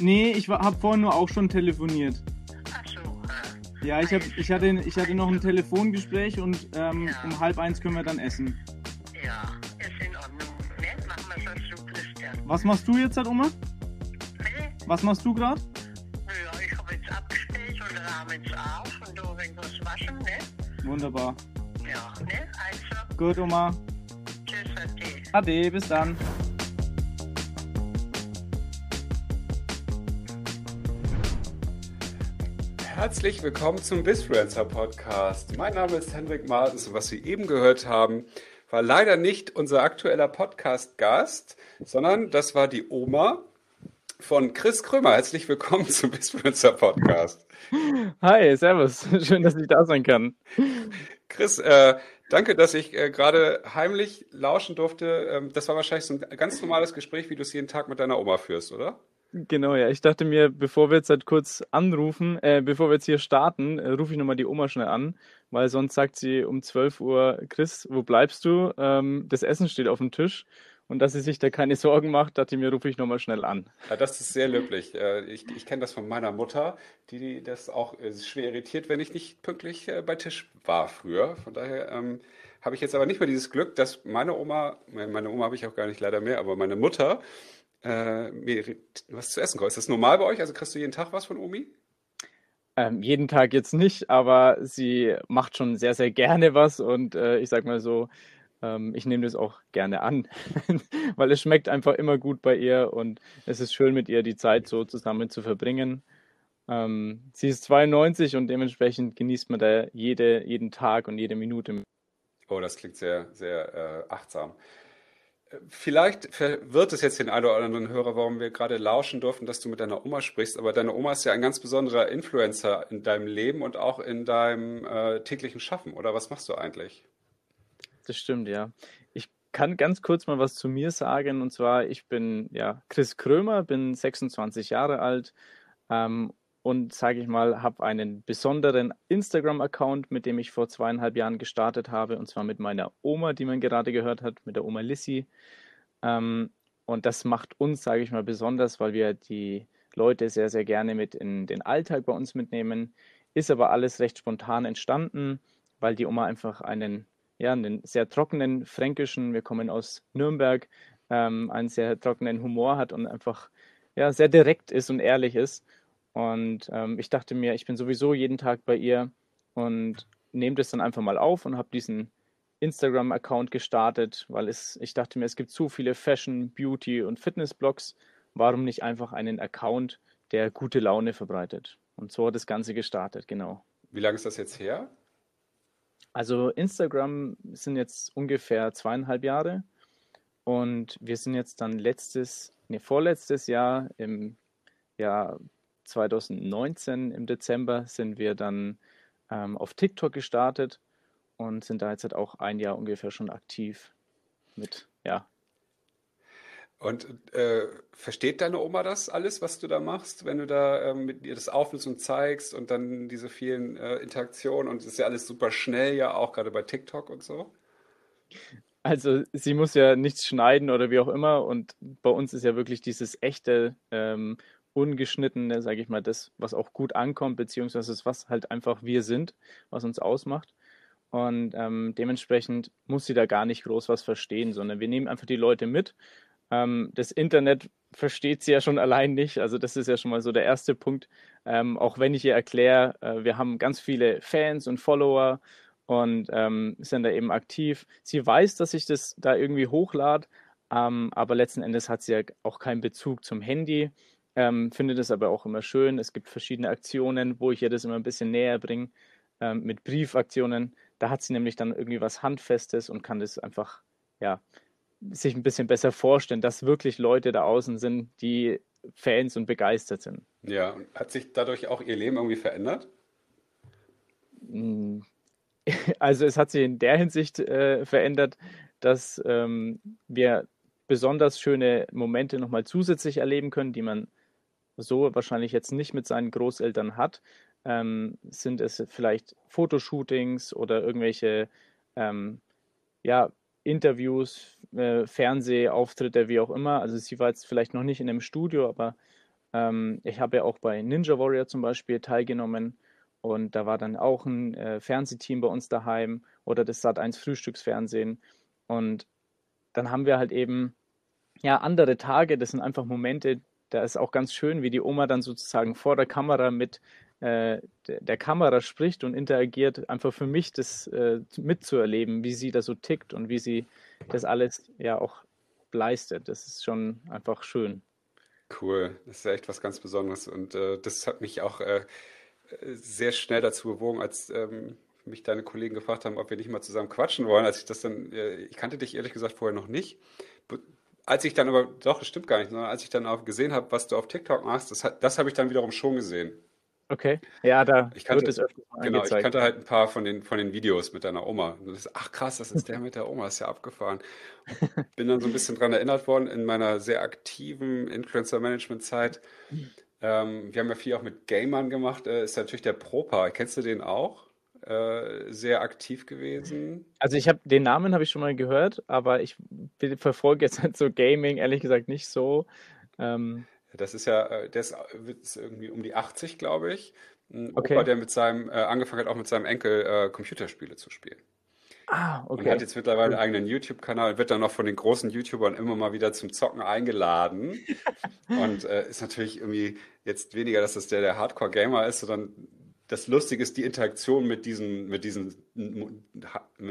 Nee, ich habe vorhin nur auch schon telefoniert. Ach so. Äh, Ja, ich, hab, ich, hatte, ich hatte noch ein Telefongespräch und ähm, Ja. um halb eins können wir dann essen. ja, ist in Ordnung. Ne? Machen wir es so, Christian. Was machst du jetzt, halt, Oma? Bitte? Was machst du gerade? Ja, ich habe jetzt abgestellt und Rahmen jetzt auf und du irgendwas waschen, ne? Wunderbar. Ja, ne? Also, Gut, Oma. tschüss, ade. Ade, bis dann. Herzlich willkommen zum Bisfluencer Podcast. Mein Name ist Henrik Martens und was Sie eben gehört haben, war leider nicht unser aktueller Podcast-Gast, sondern das war die Oma von Chris Krömer. Herzlich willkommen zum Bisfluencer Podcast. Hi, servus. Schön, dass ich da sein kann. Chris, äh, danke, dass ich äh, gerade heimlich lauschen durfte. Ähm, das war wahrscheinlich so ein ganz normales Gespräch, wie du es jeden Tag mit deiner Oma führst, oder? Genau, ja. Ich dachte mir, bevor wir jetzt halt kurz anrufen, äh, bevor wir jetzt hier starten, äh, rufe ich nochmal die Oma schnell an, weil sonst sagt sie um 12 Uhr, Chris, wo bleibst du? Ähm, das Essen steht auf dem Tisch. Und dass sie sich da keine Sorgen macht, dachte ich mir, rufe ich nochmal schnell an. Ja, das ist sehr löblich. Äh, Ich, ich kenne das von meiner Mutter, die, das auch äh, schwer irritiert, wenn ich nicht pünktlich äh, bei Tisch war früher. Von daher ähm, habe ich jetzt aber nicht mehr dieses Glück, dass meine Oma, meine Oma habe ich auch gar nicht leider mehr, aber meine Mutter äh, mir was zu essen kocht. Ist das normal bei euch? Also kriegst du jeden Tag was von Omi? Ähm, jeden Tag jetzt nicht, aber sie macht schon sehr, sehr gerne was und äh, ich sag mal so, ähm, ich nehme das auch gerne an, weil es schmeckt einfach immer gut bei ihr und es ist schön mit ihr die Zeit so zusammen zu verbringen. Ähm, sie ist 92 und dementsprechend genießt man da jede, jeden Tag und jede Minute. Oh, das klingt sehr, sehr äh, achtsam. Vielleicht verwirrt es jetzt den einen oder anderen Hörer, warum wir gerade lauschen durften, dass du mit deiner Oma sprichst. Aber deine Oma ist ja ein ganz besonderer Influencer in deinem Leben und auch in deinem äh, täglichen Schaffen. Oder was machst du eigentlich? Das stimmt, ja. Ich kann ganz kurz mal was zu mir sagen. Und zwar, ich bin ja Chris Krömer, bin 26 Jahre alt ähm, und sage ich mal, habe einen besonderen Instagram-Account, mit dem ich vor zweieinhalb Jahren gestartet habe. Und zwar mit meiner Oma, die man gerade gehört hat, mit der Oma Lissy. Ähm, und das macht uns, sage ich mal, besonders, weil wir die Leute sehr, sehr gerne mit in den Alltag bei uns mitnehmen. Ist aber alles recht spontan entstanden, weil die Oma einfach einen ja, einen sehr trockenen fränkischen, wir kommen aus Nürnberg, ähm, einen sehr trockenen Humor hat und einfach ja, sehr direkt ist und ehrlich ist. Und ähm, ich dachte mir, ich bin sowieso jeden Tag bei ihr und nehme das dann einfach mal auf und habe diesen Instagram-Account gestartet, weil es, ich dachte mir, es gibt so viele Fashion, Beauty und Fitness-Blogs. Warum nicht einfach einen Account, der gute Laune verbreitet? Und so hat das Ganze gestartet, genau. Wie lange ist das jetzt her? Also Instagram sind jetzt ungefähr zweieinhalb Jahre und wir sind jetzt dann letztes, nee, vorletztes Jahr im Jahr 2019 im Dezember sind wir dann ähm, auf TikTok gestartet und sind da jetzt halt auch ein Jahr ungefähr schon aktiv mit, ja, Und äh, versteht deine Oma das alles, was du da machst, wenn du da ähm, mit ihr das aufnimmst und zeigst und dann diese vielen äh, Interaktionen und es ist ja alles super schnell, ja auch gerade bei TikTok und so? Also sie muss ja nichts schneiden oder wie auch immer. Und bei uns ist ja wirklich dieses echte, ähm, ungeschnittene, sage ich mal, das, was auch gut ankommt, beziehungsweise das, was halt einfach wir sind, was uns ausmacht. Und ähm, dementsprechend muss sie da gar nicht groß was verstehen, sondern wir nehmen einfach die Leute mit. Ähm, das Internet versteht sie ja schon allein nicht. Also das ist ja schon mal so der erste Punkt. Ähm, auch wenn ich ihr erkläre, äh, wir haben ganz viele Fans und Follower und ähm, sind da eben aktiv. Sie weiß, dass ich das da irgendwie hochlade, ähm, aber letzten Endes hat sie ja auch keinen Bezug zum Handy, ähm, findet es aber auch immer schön. Es gibt verschiedene Aktionen, wo ich ihr das immer ein bisschen näher bringe, ähm, mit Briefaktionen. Da hat sie nämlich dann irgendwie was Handfestes und kann das einfach, ja, sich ein bisschen besser vorstellen, dass wirklich Leute da außen sind, die Fans und begeistert sind. Ja, und hat sich dadurch auch ihr Leben irgendwie verändert? Mm, Also es hat sich in der Hinsicht äh, verändert, dass ähm, wir besonders schöne Momente nochmal zusätzlich erleben können, die man so wahrscheinlich jetzt nicht mit seinen Großeltern hat. Ähm, sind es vielleicht Fotoshootings oder irgendwelche ähm, ja, Interviews, äh, Fernsehauftritte, wie auch immer. Also sie war jetzt vielleicht noch nicht in einem Studio, aber Ähm, ich habe ja auch bei Ninja Warrior zum Beispiel teilgenommen und da war dann auch ein äh, Fernsehteam bei uns daheim oder das Sat1 Frühstücksfernsehen und dann haben wir halt eben ja andere Tage, das sind einfach Momente, da ist auch ganz schön, wie die Oma dann sozusagen vor der Kamera mit äh, der Kamera spricht und interagiert, einfach für mich das äh, mitzuerleben, wie sie da so tickt und wie sie das alles ja auch leistet. Das ist schon einfach schön. Cool, das ist echt was ganz Besonderes und äh, das hat mich auch äh, sehr schnell dazu bewogen, als ähm, mich deine Kollegen gefragt haben, ob wir nicht mal zusammen quatschen wollen. Als ich das dann, äh, ich kannte dich ehrlich gesagt vorher noch nicht. Als ich dann aber, doch, das stimmt gar nicht, sondern als ich dann auch gesehen habe, was du auf TikTok machst, das, das habe ich dann wiederum schon gesehen. Okay, ja, da ich kannte, wird es öfter mal Genau, angezeigt. ich kannte halt ein paar von den, von den Videos mit deiner Oma. Das, ach krass, das ist der mit der Oma, ist ja abgefahren. Bin dann so ein bisschen dran erinnert worden in meiner sehr aktiven Influencer-Management-Zeit. Ähm, wir haben ja viel auch mit Gamern gemacht. Äh, ist natürlich der Propa. Kennst du den auch? Äh, sehr aktiv gewesen. Also ich habe den Namen habe ich schon mal gehört, aber ich verfolge jetzt halt so Gaming ehrlich gesagt nicht so. Ähm, das ist ja, äh, der ist, ist irgendwie um die 80, glaube ich. Ein okay. Opa, der mit seinem, äh, angefangen hat, auch mit seinem Enkel äh, Computerspiele zu spielen. Ah, okay. Und hat jetzt mittlerweile einen eigenen YouTube-Kanal und wird dann noch von den großen YouTubern immer mal wieder zum Zocken eingeladen. und äh, ist natürlich irgendwie jetzt weniger, dass das der, der Hardcore-Gamer ist, sondern das Lustige ist die Interaktion mit diesen, mit diesen,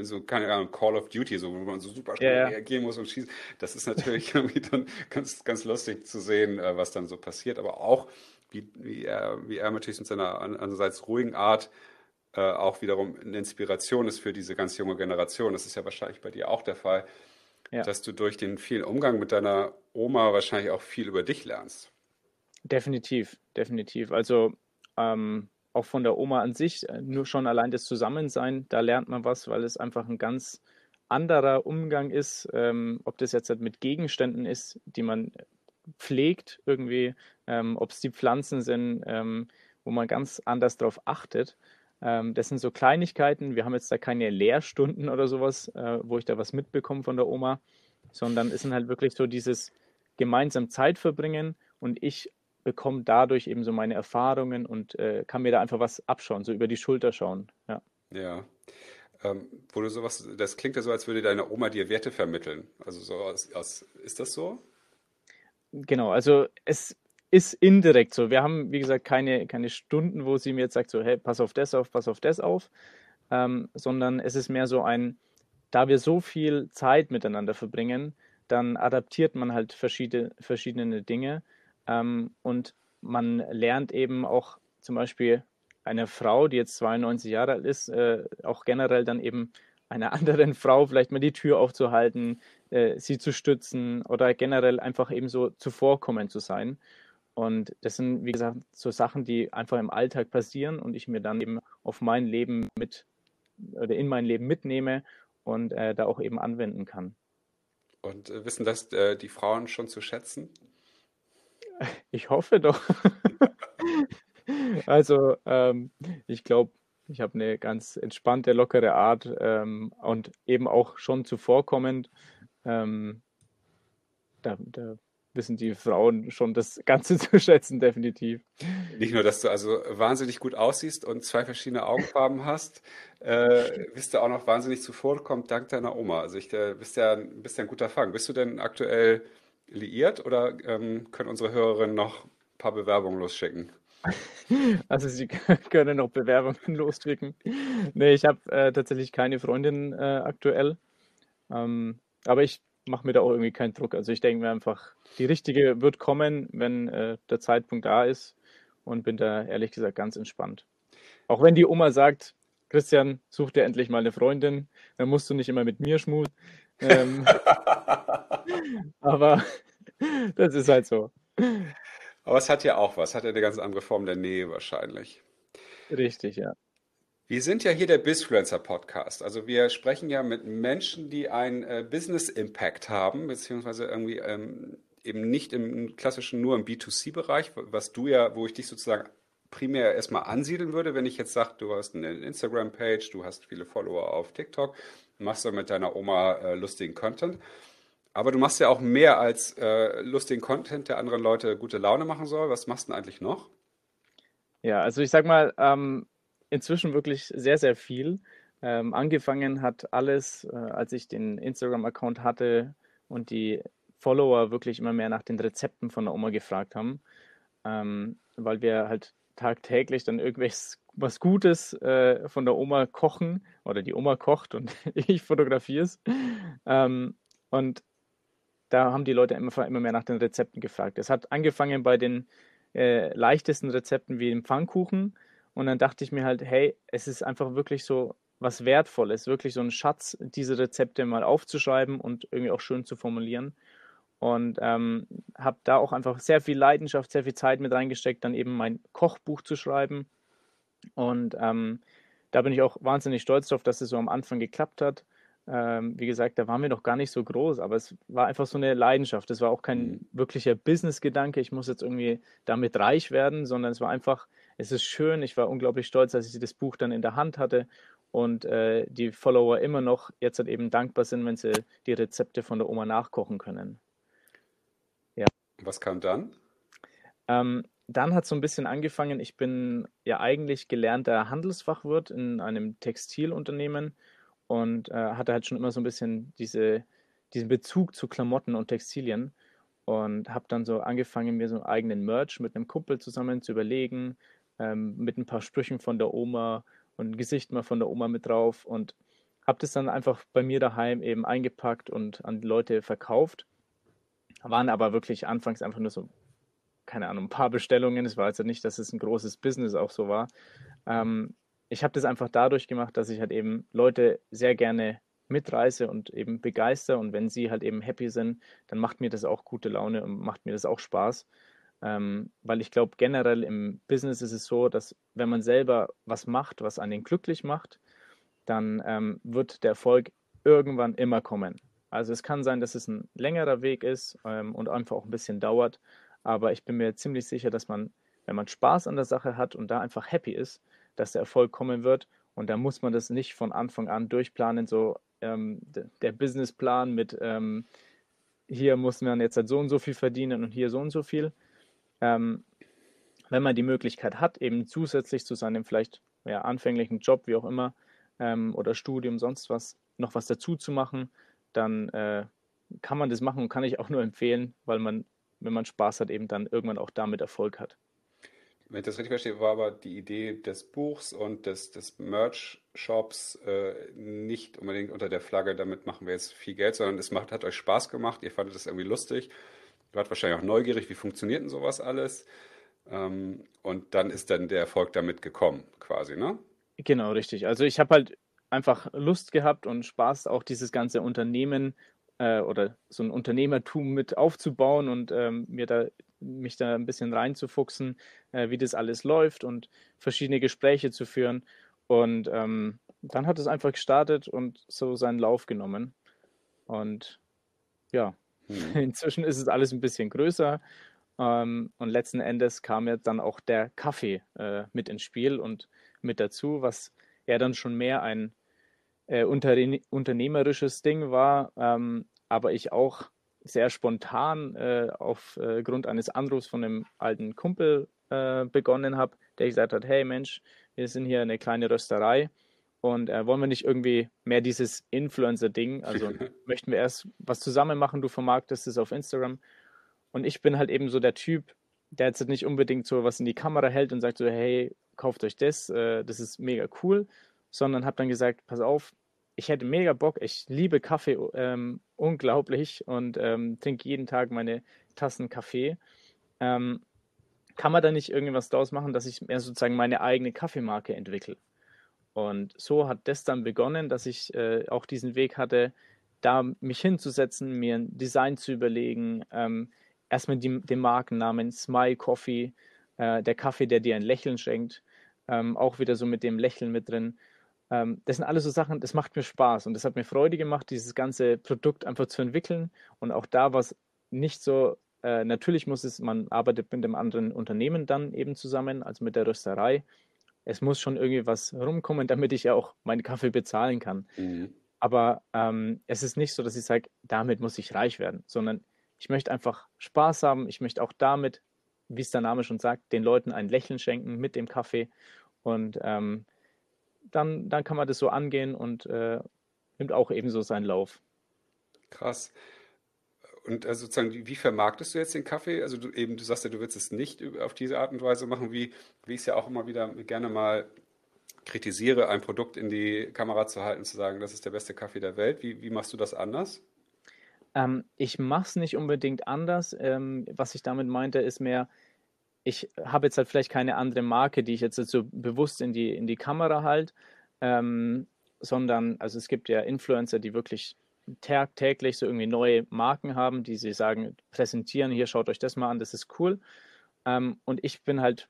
so, keine Ahnung, Call of Duty, so, wo man so super schnell yeah. reagieren muss und schießen. Das ist natürlich irgendwie dann ganz, ganz lustig zu sehen, äh, was dann so passiert, aber auch, wie, wie, er, wie er natürlich mit seiner einerseits ruhigen Art äh, auch wiederum eine Inspiration ist für diese ganz junge Generation. Das ist ja wahrscheinlich bei dir auch der Fall, ja. dass du durch den vielen Umgang mit deiner Oma wahrscheinlich auch viel über dich lernst. Definitiv, definitiv. Also, ähm, auch von der Oma an sich, äh, nur schon allein das Zusammensein, da lernt man was, weil es einfach ein ganz anderer Umgang ist, ähm, ob das jetzt halt mit Gegenständen ist, die man pflegt irgendwie, ähm, ob es die Pflanzen sind, ähm, wo man ganz anders darauf achtet. Ähm, das sind so Kleinigkeiten. Wir haben jetzt da keine Lehrstunden oder sowas, äh, wo ich da was mitbekomme von der Oma, sondern es sind halt wirklich so dieses gemeinsam Zeit verbringen und ich bekomme dadurch eben so meine Erfahrungen und äh, kann mir da einfach was abschauen, so über die Schulter schauen. Ja. Ja. Ähm, wo du sowas, das klingt ja so, als würde deine Oma dir Werte vermitteln. Also so aus, aus, ist das so? Genau, also es ist indirekt so. Wir haben, wie gesagt, keine, keine Stunden, wo sie mir jetzt sagt, so, hey, pass auf das auf, pass auf das auf, ähm, sondern es ist mehr so ein, da wir so viel Zeit miteinander verbringen, dann adaptiert man halt verschiedene, verschiedene Dinge ähm, und man lernt eben auch zum Beispiel eine Frau, die jetzt 92 Jahre alt ist, äh, auch generell dann eben einer anderen Frau vielleicht mal die Tür aufzuhalten, äh, sie zu stützen oder generell einfach eben so zuvorkommend zu sein. Und das sind, wie gesagt, so Sachen, die einfach im Alltag passieren und ich mir dann eben auf mein Leben mit oder in mein Leben mitnehme und äh, da auch eben anwenden kann. Und äh, wissen das äh, die Frauen schon zu schätzen? Ich hoffe doch. also, ähm, ich glaube, ich habe eine ganz entspannte, lockere Art ähm, und eben auch schon zuvorkommend. Ähm, da, da, wissen die Frauen schon das Ganze zu schätzen, definitiv. Nicht nur, dass du also wahnsinnig gut aussiehst und zwei verschiedene Augenfarben hast, äh, bist du auch noch wahnsinnig zuvorkommt dank deiner Oma. Also ich, äh, bist ja, bist ja ein guter Fang. Bist du denn aktuell liiert oder ähm, können unsere Hörerinnen noch ein paar Bewerbungen losschicken? Also sie können noch Bewerbungen losschicken. Nee, ich habe äh, tatsächlich keine Freundin äh, aktuell. Ähm, aber ich mache mir da auch irgendwie keinen Druck. Also ich denke mir einfach, die richtige wird kommen, wenn äh, der Zeitpunkt da ist und bin da ehrlich gesagt ganz entspannt. Auch wenn die Oma sagt, Christian, such dir endlich mal eine Freundin, dann musst du nicht immer mit mir schmusen. Ähm, aber das ist halt so. Aber es hat ja auch was, hat ja eine ganz andere Form der Nähe wahrscheinlich. Richtig, ja. Wir sind ja hier der Bizfluencer Podcast. Also wir sprechen ja mit Menschen, die einen äh, Business Impact haben, beziehungsweise irgendwie ähm, eben nicht im klassischen nur im B2C-Bereich, was du ja, wo ich dich sozusagen primär erstmal ansiedeln würde, wenn ich jetzt sage, du hast eine Instagram-Page, du hast viele Follower auf TikTok, machst du mit deiner Oma äh, lustigen Content. Aber du machst ja auch mehr als äh, lustigen Content, der anderen Leute gute Laune machen soll. Was machst du denn eigentlich noch? Ja, also ich sag mal, ähm, inzwischen wirklich sehr, sehr viel. Ähm, angefangen hat alles, äh, als ich den Instagram-Account hatte und die Follower wirklich immer mehr nach den Rezepten von der Oma gefragt haben, ähm, weil wir halt tagtäglich dann irgendwas was Gutes äh, von der Oma kochen oder die Oma kocht und ich fotografiere es. Ähm, und da haben die Leute immer, immer mehr nach den Rezepten gefragt. Es hat angefangen bei den äh, leichtesten Rezepten wie dem Pfannkuchen. Und dann dachte ich mir halt, hey, es ist einfach wirklich so was Wertvolles, wirklich so ein Schatz, diese Rezepte mal aufzuschreiben und irgendwie auch schön zu formulieren. Und ähm, habe da auch einfach sehr viel Leidenschaft, sehr viel Zeit mit reingesteckt, dann eben mein Kochbuch zu schreiben. Und ähm, da bin ich auch wahnsinnig stolz drauf, dass es so am Anfang geklappt hat. Ähm, wie gesagt, da waren wir noch gar nicht so groß, aber es war einfach so eine Leidenschaft. Es war auch kein mhm. wirklicher Business-Gedanke, ich muss jetzt irgendwie damit reich werden, sondern es war einfach, es ist schön. Ich war unglaublich stolz, dass ich das Buch dann in der Hand hatte und äh, die Follower immer noch jetzt halt eben dankbar sind, wenn sie die Rezepte von der Oma nachkochen können. Ja. Was kam dann? Ähm, dann hat es so ein bisschen angefangen. Ich bin ja eigentlich gelernter Handelsfachwirt in einem Textilunternehmen und äh, hatte halt schon immer so ein bisschen diese, diesen Bezug zu Klamotten und Textilien und habe dann so angefangen, mir so einen eigenen Merch mit einem Kumpel zusammen zu überlegen, ähm, mit ein paar Sprüchen von der Oma und ein Gesicht mal von der Oma mit drauf und habe das dann einfach bei mir daheim eben eingepackt und an Leute verkauft. Waren aber wirklich anfangs einfach nur so, keine Ahnung, ein paar Bestellungen. Es war also nicht, dass es ein großes Business auch so war. Ähm, ich habe das einfach dadurch gemacht, dass ich halt eben Leute sehr gerne mitreiße und eben begeister und wenn sie halt eben happy sind, dann macht mir das auch gute Laune und macht mir das auch Spaß. Ähm, weil ich glaube, generell im Business ist es so, dass wenn man selber was macht, was einen glücklich macht, dann ähm, wird der Erfolg irgendwann immer kommen. Also es kann sein, dass es ein längerer Weg ist ähm, und einfach auch ein bisschen dauert, aber ich bin mir ziemlich sicher, dass man, wenn man Spaß an der Sache hat und da einfach happy ist, dass der Erfolg kommen wird. Und da muss man das nicht von Anfang an durchplanen, so ähm, der Businessplan mit ähm, hier muss man jetzt halt so und so viel verdienen und hier so und so viel. Ähm, wenn man die Möglichkeit hat, eben zusätzlich zu seinem vielleicht ja, anfänglichen Job, wie auch immer, ähm, oder Studium, sonst was, noch was dazu zu machen, dann äh, kann man das machen und kann ich auch nur empfehlen, weil man, wenn man Spaß hat, eben dann irgendwann auch damit Erfolg hat. Wenn ich das richtig verstehe, war aber die Idee des Buchs und des, des Merch-Shops äh, nicht unbedingt unter der Flagge, damit machen wir jetzt viel Geld, sondern es macht, hat euch Spaß gemacht, ihr fandet das irgendwie lustig, ihr wart wahrscheinlich auch neugierig, wie funktioniert denn sowas alles? Ähm, und dann ist dann der Erfolg damit gekommen, quasi, ne? Genau, richtig. Also ich habe halt einfach Lust gehabt und Spaß, auch dieses ganze Unternehmen äh, oder so ein Unternehmertum mit aufzubauen und ähm, mir da mich da ein bisschen reinzufuchsen, äh, wie das alles läuft und verschiedene Gespräche zu führen. Und ähm, dann hat es einfach gestartet und so seinen Lauf genommen. Und ja, mhm. inzwischen ist es alles ein bisschen größer. Ähm, und letzten Endes kam ja dann auch der Kaffee äh, mit ins Spiel und mit dazu, was ja dann schon mehr ein äh, unternehmerisches Ding war, ähm, aber ich auch sehr spontan äh, aufgrund äh, eines Anrufs von einem alten Kumpel äh, begonnen habe, der gesagt hat, hey Mensch, wir sind hier eine kleine Rösterei und äh, wollen wir nicht irgendwie mehr dieses Influencer-Ding, also möchten wir erst was zusammen machen, du vermarktest es auf Instagram. Und ich bin halt eben so der Typ, der jetzt nicht unbedingt so was in die Kamera hält und sagt so, hey, kauft euch das, äh, das ist mega cool, sondern habe dann gesagt, pass auf, ich hätte mega Bock. Ich liebe Kaffee ähm, unglaublich und ähm, trinke jeden Tag meine Tassen Kaffee. Ähm, kann man da nicht irgendwas draus machen, dass ich mehr sozusagen meine eigene Kaffeemarke entwickle? Und so hat das dann begonnen, dass ich äh, auch diesen Weg hatte, da mich hinzusetzen, mir ein Design zu überlegen, ähm, erstmal die, den Markennamen Smile Coffee, äh, der Kaffee, der dir ein Lächeln schenkt, ähm, auch wieder so mit dem Lächeln mit drin. Ähm, das sind alles so Sachen, das macht mir Spaß und das hat mir Freude gemacht, dieses ganze Produkt einfach zu entwickeln. Und auch da war es nicht so, äh, natürlich muss es, man arbeitet mit einem anderen Unternehmen dann eben zusammen, also mit der Rösterei. Es muss schon irgendwie was rumkommen, damit ich ja auch meinen Kaffee bezahlen kann. Mhm. Aber ähm, es ist nicht so, dass ich sage, damit muss ich reich werden, sondern ich möchte einfach Spaß haben. Ich möchte auch damit, wie es der Name schon sagt, den Leuten ein Lächeln schenken mit dem Kaffee. Und ähm, dann, dann kann man das so angehen und äh, nimmt auch ebenso seinen Lauf. Krass. Und also sozusagen, wie vermarktest du jetzt den Kaffee? Also du eben, du sagst ja, du willst es nicht auf diese Art und Weise machen, wie, wie ich es ja auch immer wieder gerne mal kritisiere, ein Produkt in die Kamera zu halten, zu sagen, das ist der beste Kaffee der Welt. Wie, wie machst du das anders? Ähm, ich mache es nicht unbedingt anders. Ähm, was ich damit meinte, ist mehr, ich habe jetzt halt vielleicht keine andere Marke, die ich jetzt so bewusst in die, in die Kamera halte, ähm, sondern, also es gibt ja Influencer, die wirklich täglich so irgendwie neue Marken haben, die sie sagen, präsentieren, hier schaut euch das mal an, das ist cool. Ähm, und ich bin halt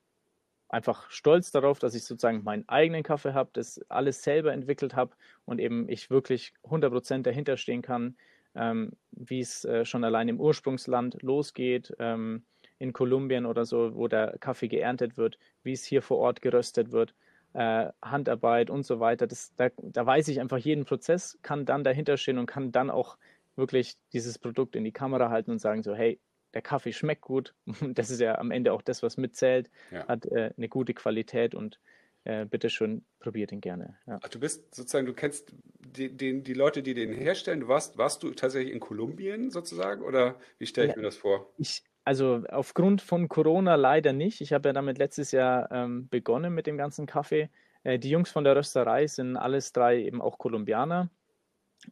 einfach stolz darauf, dass ich sozusagen meinen eigenen Kaffee habe, das alles selber entwickelt habe und eben ich wirklich 100% dahinter stehen kann, ähm, wie es äh, schon allein im Ursprungsland losgeht, ähm, in Kolumbien oder so, wo der Kaffee geerntet wird, wie es hier vor Ort geröstet wird, äh, Handarbeit und so weiter. Das, da, da weiß ich einfach jeden Prozess, kann dann dahinter stehen und kann dann auch wirklich dieses Produkt in die Kamera halten und sagen so, hey, der Kaffee schmeckt gut. Das ist ja am Ende auch das, was mitzählt, ja. hat äh, eine gute Qualität und äh, bitte schön, probiert ihn gerne. Ja. Ach, du bist sozusagen, du kennst die, die, die, Leute, die den herstellen. Du warst, warst du tatsächlich in Kolumbien sozusagen oder wie stelle ich ja, mir das vor? Ich, also aufgrund von Corona leider nicht. Ich habe ja damit letztes Jahr ähm, begonnen mit dem ganzen Kaffee. Äh, die Jungs von der Rösterei sind alles drei eben auch Kolumbianer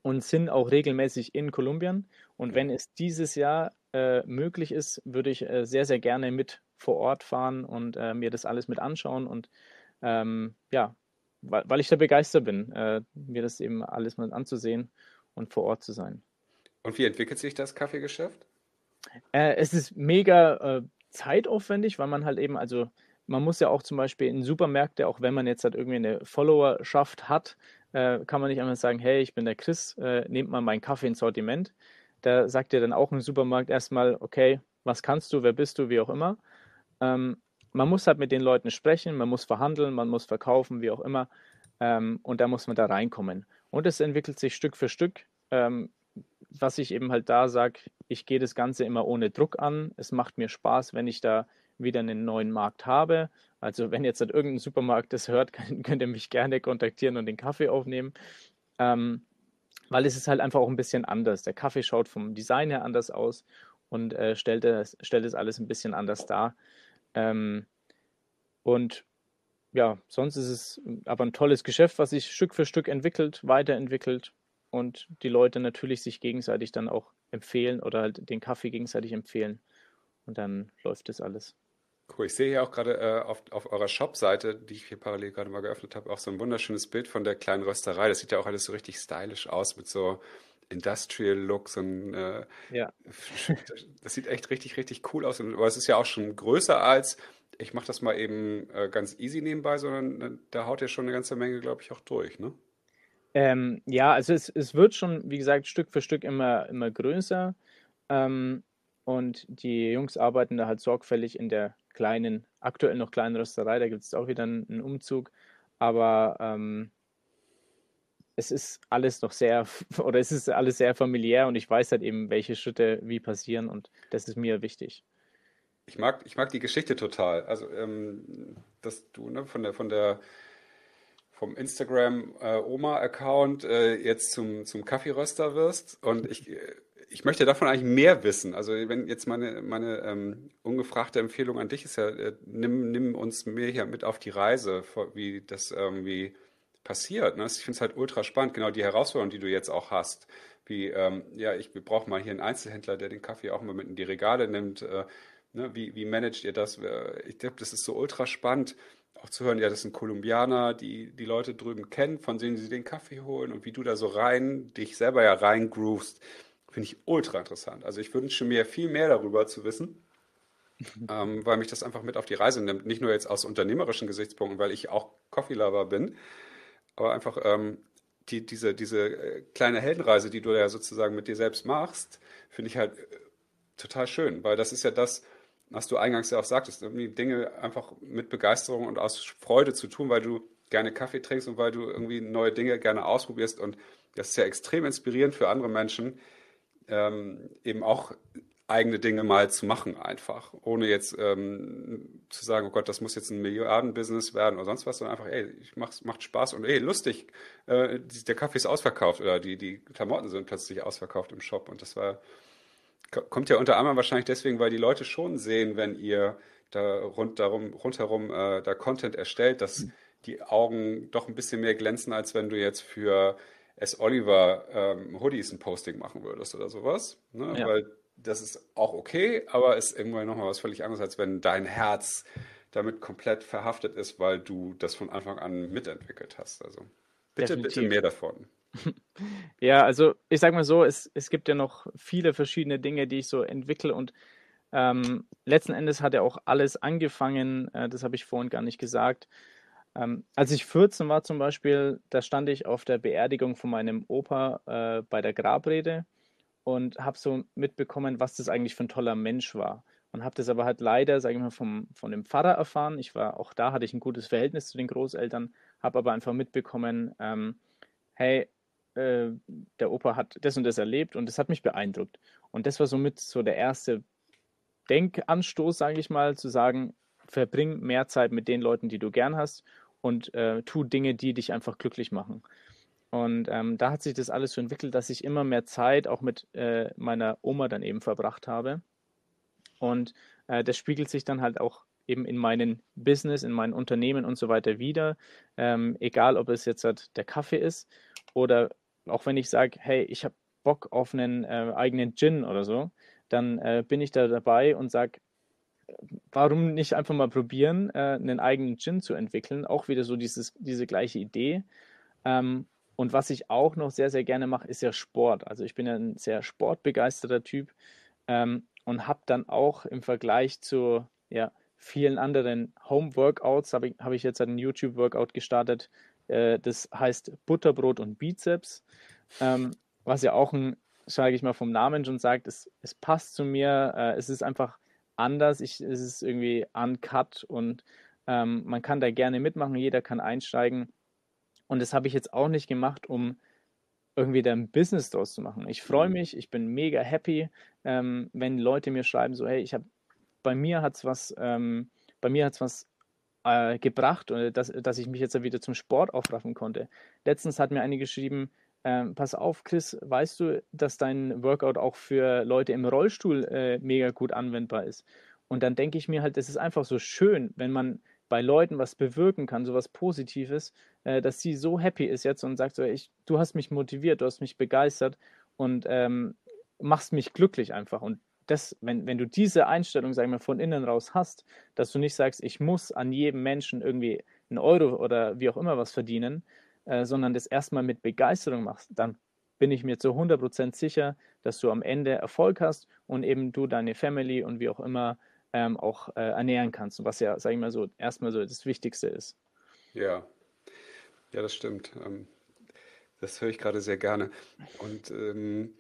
und sind auch regelmäßig in Kolumbien. Und wenn es dieses Jahr äh, möglich ist, würde ich äh, sehr, sehr gerne mit vor Ort fahren und äh, mir das alles mit anschauen und ähm, ja, weil, weil, ich da begeistert bin, äh, mir das eben alles mal anzusehen und vor Ort zu sein. Und wie entwickelt sich das Kaffeegeschäft? Äh, es ist mega äh, zeitaufwendig, weil man halt eben, also man muss ja auch zum Beispiel in Supermärkte, auch wenn man jetzt halt irgendwie eine Followerschaft hat, kann man nicht einfach sagen, hey, ich bin der Chris, nehmt mal meinen Kaffee ins Sortiment da sagt dir dann auch ein Supermarkt erstmal, okay, was kannst du, wer bist du, wie auch immer. Ähm, man muss halt mit den Leuten sprechen, man muss verhandeln, man muss verkaufen, wie auch immer. Ähm, und da muss man da reinkommen. Und es entwickelt sich Stück für Stück. Ähm, was ich eben halt da sage, ich gehe das Ganze immer ohne Druck an. Es macht mir Spaß, wenn ich da wieder einen neuen Markt habe. Also wenn jetzt halt irgendein Supermarkt das hört, könnt ihr mich gerne kontaktieren und den Kaffee aufnehmen. Ähm, weil es ist halt einfach auch ein bisschen anders. Der Kaffee schaut vom Design her anders aus und äh, stellt, es, stellt es alles ein bisschen anders dar. Ähm, und ja, sonst ist es aber ein tolles Geschäft, was sich Stück für Stück entwickelt, weiterentwickelt und die Leute natürlich sich gegenseitig dann auch empfehlen oder halt den Kaffee gegenseitig empfehlen. Und dann läuft das alles. Cool. Ich sehe hier auch gerade äh, auf, auf eurer Shop-Seite, die ich hier parallel gerade mal geöffnet habe, auch so ein wunderschönes Bild von der kleinen Rösterei. Das sieht ja auch alles so richtig stylisch aus mit so Industrial Looks und äh, ja. das sieht echt richtig, richtig cool aus. Aber es ist ja auch schon größer als, ich mache das mal eben äh, ganz easy nebenbei, sondern äh, da haut ja schon eine ganze Menge, glaube ich, auch durch, ne? Ähm, ja, also es, es wird schon, wie gesagt, Stück für Stück immer, immer größer. Ähm, und die Jungs arbeiten da halt sorgfältig in der kleinen, aktuell noch kleinen Rösterei, da gibt es auch wieder einen, einen Umzug, aber ähm, es ist alles noch sehr, oder es ist alles sehr familiär und ich weiß halt eben, welche Schritte wie passieren und das ist mir wichtig. Ich mag, ich mag die Geschichte total. Also, ähm, dass du ne, von der, von der, vom Instagram äh, äh, jetzt zum, zum Kaffeeröster wirst und ich äh, ich möchte davon eigentlich mehr wissen. Also wenn jetzt meine, meine ähm, ungefragte Empfehlung an dich ist ja, äh, nimm, nimm uns mehr hier mit auf die Reise, wie das irgendwie passiert. Ne? Ich finde es halt ultra spannend, genau die Herausforderung, die du jetzt auch hast. Wie, ähm, ja, ich brauche mal hier einen Einzelhändler, der den Kaffee auch mal mit in die Regale nimmt. Äh, ne? wie, wie managt ihr das? Äh, ich glaube, das ist so ultra spannend, auch zu hören, ja, das sind Kolumbianer, die die Leute drüben kennen, von denen sie den Kaffee holen und wie du da so rein, dich selber ja reingroovst Finde ich ultra interessant. Also ich wünsche mir viel mehr darüber zu wissen, ähm, weil mich das einfach mit auf die Reise nimmt. Nicht nur jetzt aus unternehmerischen Gesichtspunkten, weil ich auch Coffee Lover bin, aber einfach ähm, die, diese, diese äh, kleine Heldenreise, die du ja sozusagen mit dir selbst machst, finde ich halt äh, total schön, weil das ist ja das, was du eingangs ja auch sagtest, irgendwie Dinge einfach mit Begeisterung und aus Freude zu tun, weil du gerne Kaffee trinkst und weil du irgendwie neue Dinge gerne ausprobierst. Und das ist ja extrem inspirierend für andere Menschen, ähm, eben auch eigene Dinge mal zu machen einfach, ohne jetzt ähm, zu sagen, oh Gott, das muss jetzt ein Milliardenbusiness werden oder sonst was, sondern einfach, ey, ich mach's, macht Spaß und ey, lustig, äh, der Kaffee ist ausverkauft oder die, die Klamotten sind plötzlich ausverkauft im Shop. Und das war, kommt ja unter anderem wahrscheinlich deswegen, weil die Leute schon sehen, wenn ihr da rund darum, rundherum äh, da Content erstellt, dass die Augen doch ein bisschen mehr glänzen, als wenn du jetzt für S. Oliver ähm, Hoodies ein Posting machen würdest oder sowas. Ne? Ja. Weil das ist auch okay, aber ist irgendwann nochmal was völlig anderes, als wenn dein Herz damit komplett verhaftet ist, weil du das von Anfang an mitentwickelt hast. Also bitte, Definitiv. bitte mehr davon. Ja, also ich sag mal so, es, es gibt ja noch viele verschiedene Dinge, die ich so entwickle und ähm, letzten Endes hat ja auch alles angefangen, äh, das habe ich vorhin gar nicht gesagt. Ähm, als ich 14 war zum Beispiel, da stand ich auf der Beerdigung von meinem Opa äh, bei der Grabrede und habe so mitbekommen, was das eigentlich für ein toller Mensch war. Und habe das aber halt leider, sage ich mal, vom, von dem Pfarrer erfahren. Ich war auch da, hatte ich ein gutes Verhältnis zu den Großeltern, habe aber einfach mitbekommen, ähm, hey, äh, der Opa hat das und das erlebt und das hat mich beeindruckt. Und das war somit so der erste Denkanstoß, sage ich mal, zu sagen, verbring mehr Zeit mit den Leuten, die du gern hast und äh, tu Dinge, die dich einfach glücklich machen. Und ähm, da hat sich das alles so entwickelt, dass ich immer mehr Zeit auch mit äh, meiner Oma dann eben verbracht habe. Und äh, das spiegelt sich dann halt auch eben in meinem Business, in meinen Unternehmen und so weiter wieder. Ähm, egal, ob es jetzt halt der Kaffee ist oder auch wenn ich sage, hey, ich habe Bock auf einen äh, eigenen Gin oder so, dann äh, bin ich da dabei und sage, warum nicht einfach mal probieren, äh, einen eigenen Gin zu entwickeln? Auch wieder so dieses, diese gleiche Idee. Ähm, und was ich auch noch sehr, sehr gerne mache, ist ja Sport. Also ich bin ja ein sehr sportbegeisterter Typ ähm, und habe dann auch im Vergleich zu ja, vielen anderen Home-Workouts, habe ich, hab ich jetzt einen YouTube-Workout gestartet, äh, das heißt Butterbrot und Bizeps, ähm, was ja auch ein, sage ich mal, vom Namen schon sagt, es, es passt zu mir, äh, es ist einfach anders, ich, es ist irgendwie uncut und ähm, man kann da gerne mitmachen, jeder kann einsteigen. Und das habe ich jetzt auch nicht gemacht, um irgendwie da ein Business draus zu machen. Ich freue mhm. mich, ich bin mega happy, ähm, wenn Leute mir schreiben, so, hey, ich habe, bei mir hat es was, ähm, bei mir hat es was äh, gebracht, und dass, dass ich mich jetzt wieder zum Sport aufraffen konnte. Letztens hat mir eine geschrieben, ähm, pass auf, Chris, weißt du, dass dein Workout auch für Leute im Rollstuhl äh, mega gut anwendbar ist? Und dann denke ich mir halt, das ist einfach so schön, wenn man bei Leuten was bewirken kann, so was Positives, äh, dass sie so happy ist jetzt und sagt so, ich, du hast mich motiviert, du hast mich begeistert und ähm, machst mich glücklich einfach. Und das, wenn, wenn du diese Einstellung, sagen wir, von innen raus hast, dass du nicht sagst, ich muss an jedem Menschen irgendwie einen Euro oder wie auch immer was verdienen, äh, sondern das erstmal mit Begeisterung machst, dann bin ich mir zu 100% sicher, dass du am Ende Erfolg hast und eben du deine Family und wie auch immer ähm, auch äh, ernähren kannst. Was ja, sage ich mal so, erstmal so das Wichtigste ist. Ja, ja, das stimmt. Ähm, das höre ich gerade sehr gerne. Und ähm,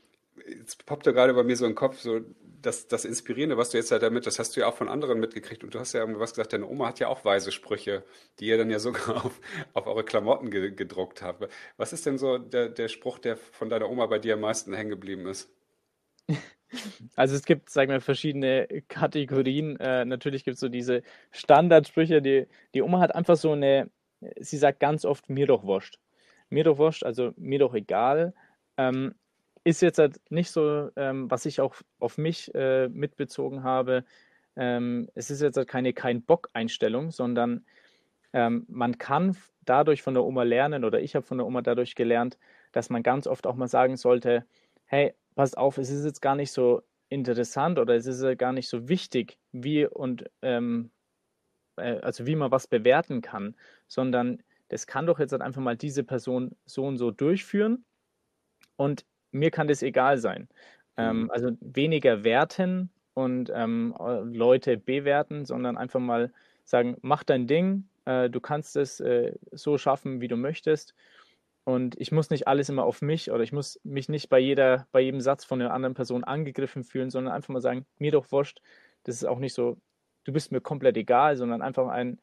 jetzt poppt ja gerade bei mir so im Kopf, so das, das Inspirierende, was du jetzt halt damit, das hast du ja auch von anderen mitgekriegt. Und du hast ja was gesagt, deine Oma hat ja auch weise Sprüche, die ihr dann ja sogar auf, auf eure Klamotten ge gedruckt habt. Was ist denn so der, der Spruch, der von deiner Oma bei dir am meisten hängen geblieben ist? Also es gibt, sagen wir, verschiedene Kategorien. Äh, natürlich gibt es so diese Standardsprüche. Die, die Oma hat einfach so eine, sie sagt ganz oft, mir doch wurscht. Mir doch wurscht, also mir doch egal. Ähm, ist jetzt halt nicht so, ähm, was ich auch auf mich äh, mitbezogen habe. Ähm, es ist jetzt halt keine Kein-Bock-Einstellung, sondern ähm, man kann dadurch von der Oma lernen oder ich habe von der Oma dadurch gelernt, dass man ganz oft auch mal sagen sollte, hey, passt auf, es ist jetzt gar nicht so interessant oder es ist gar nicht so wichtig, wie und ähm, äh, also wie man was bewerten kann, sondern das kann doch jetzt halt einfach mal diese Person so und so durchführen und mir kann das egal sein. Ähm, mhm. also weniger werten und ähm, Leute bewerten, sondern einfach mal sagen, mach dein Ding, äh, du kannst es äh, so schaffen, wie du möchtest und ich muss nicht alles immer auf mich oder ich muss mich nicht bei jeder, bei jedem Satz von einer anderen Person angegriffen fühlen, sondern einfach mal sagen, mir doch wurscht. Das ist auch nicht so, du bist mir komplett egal, sondern einfach ein,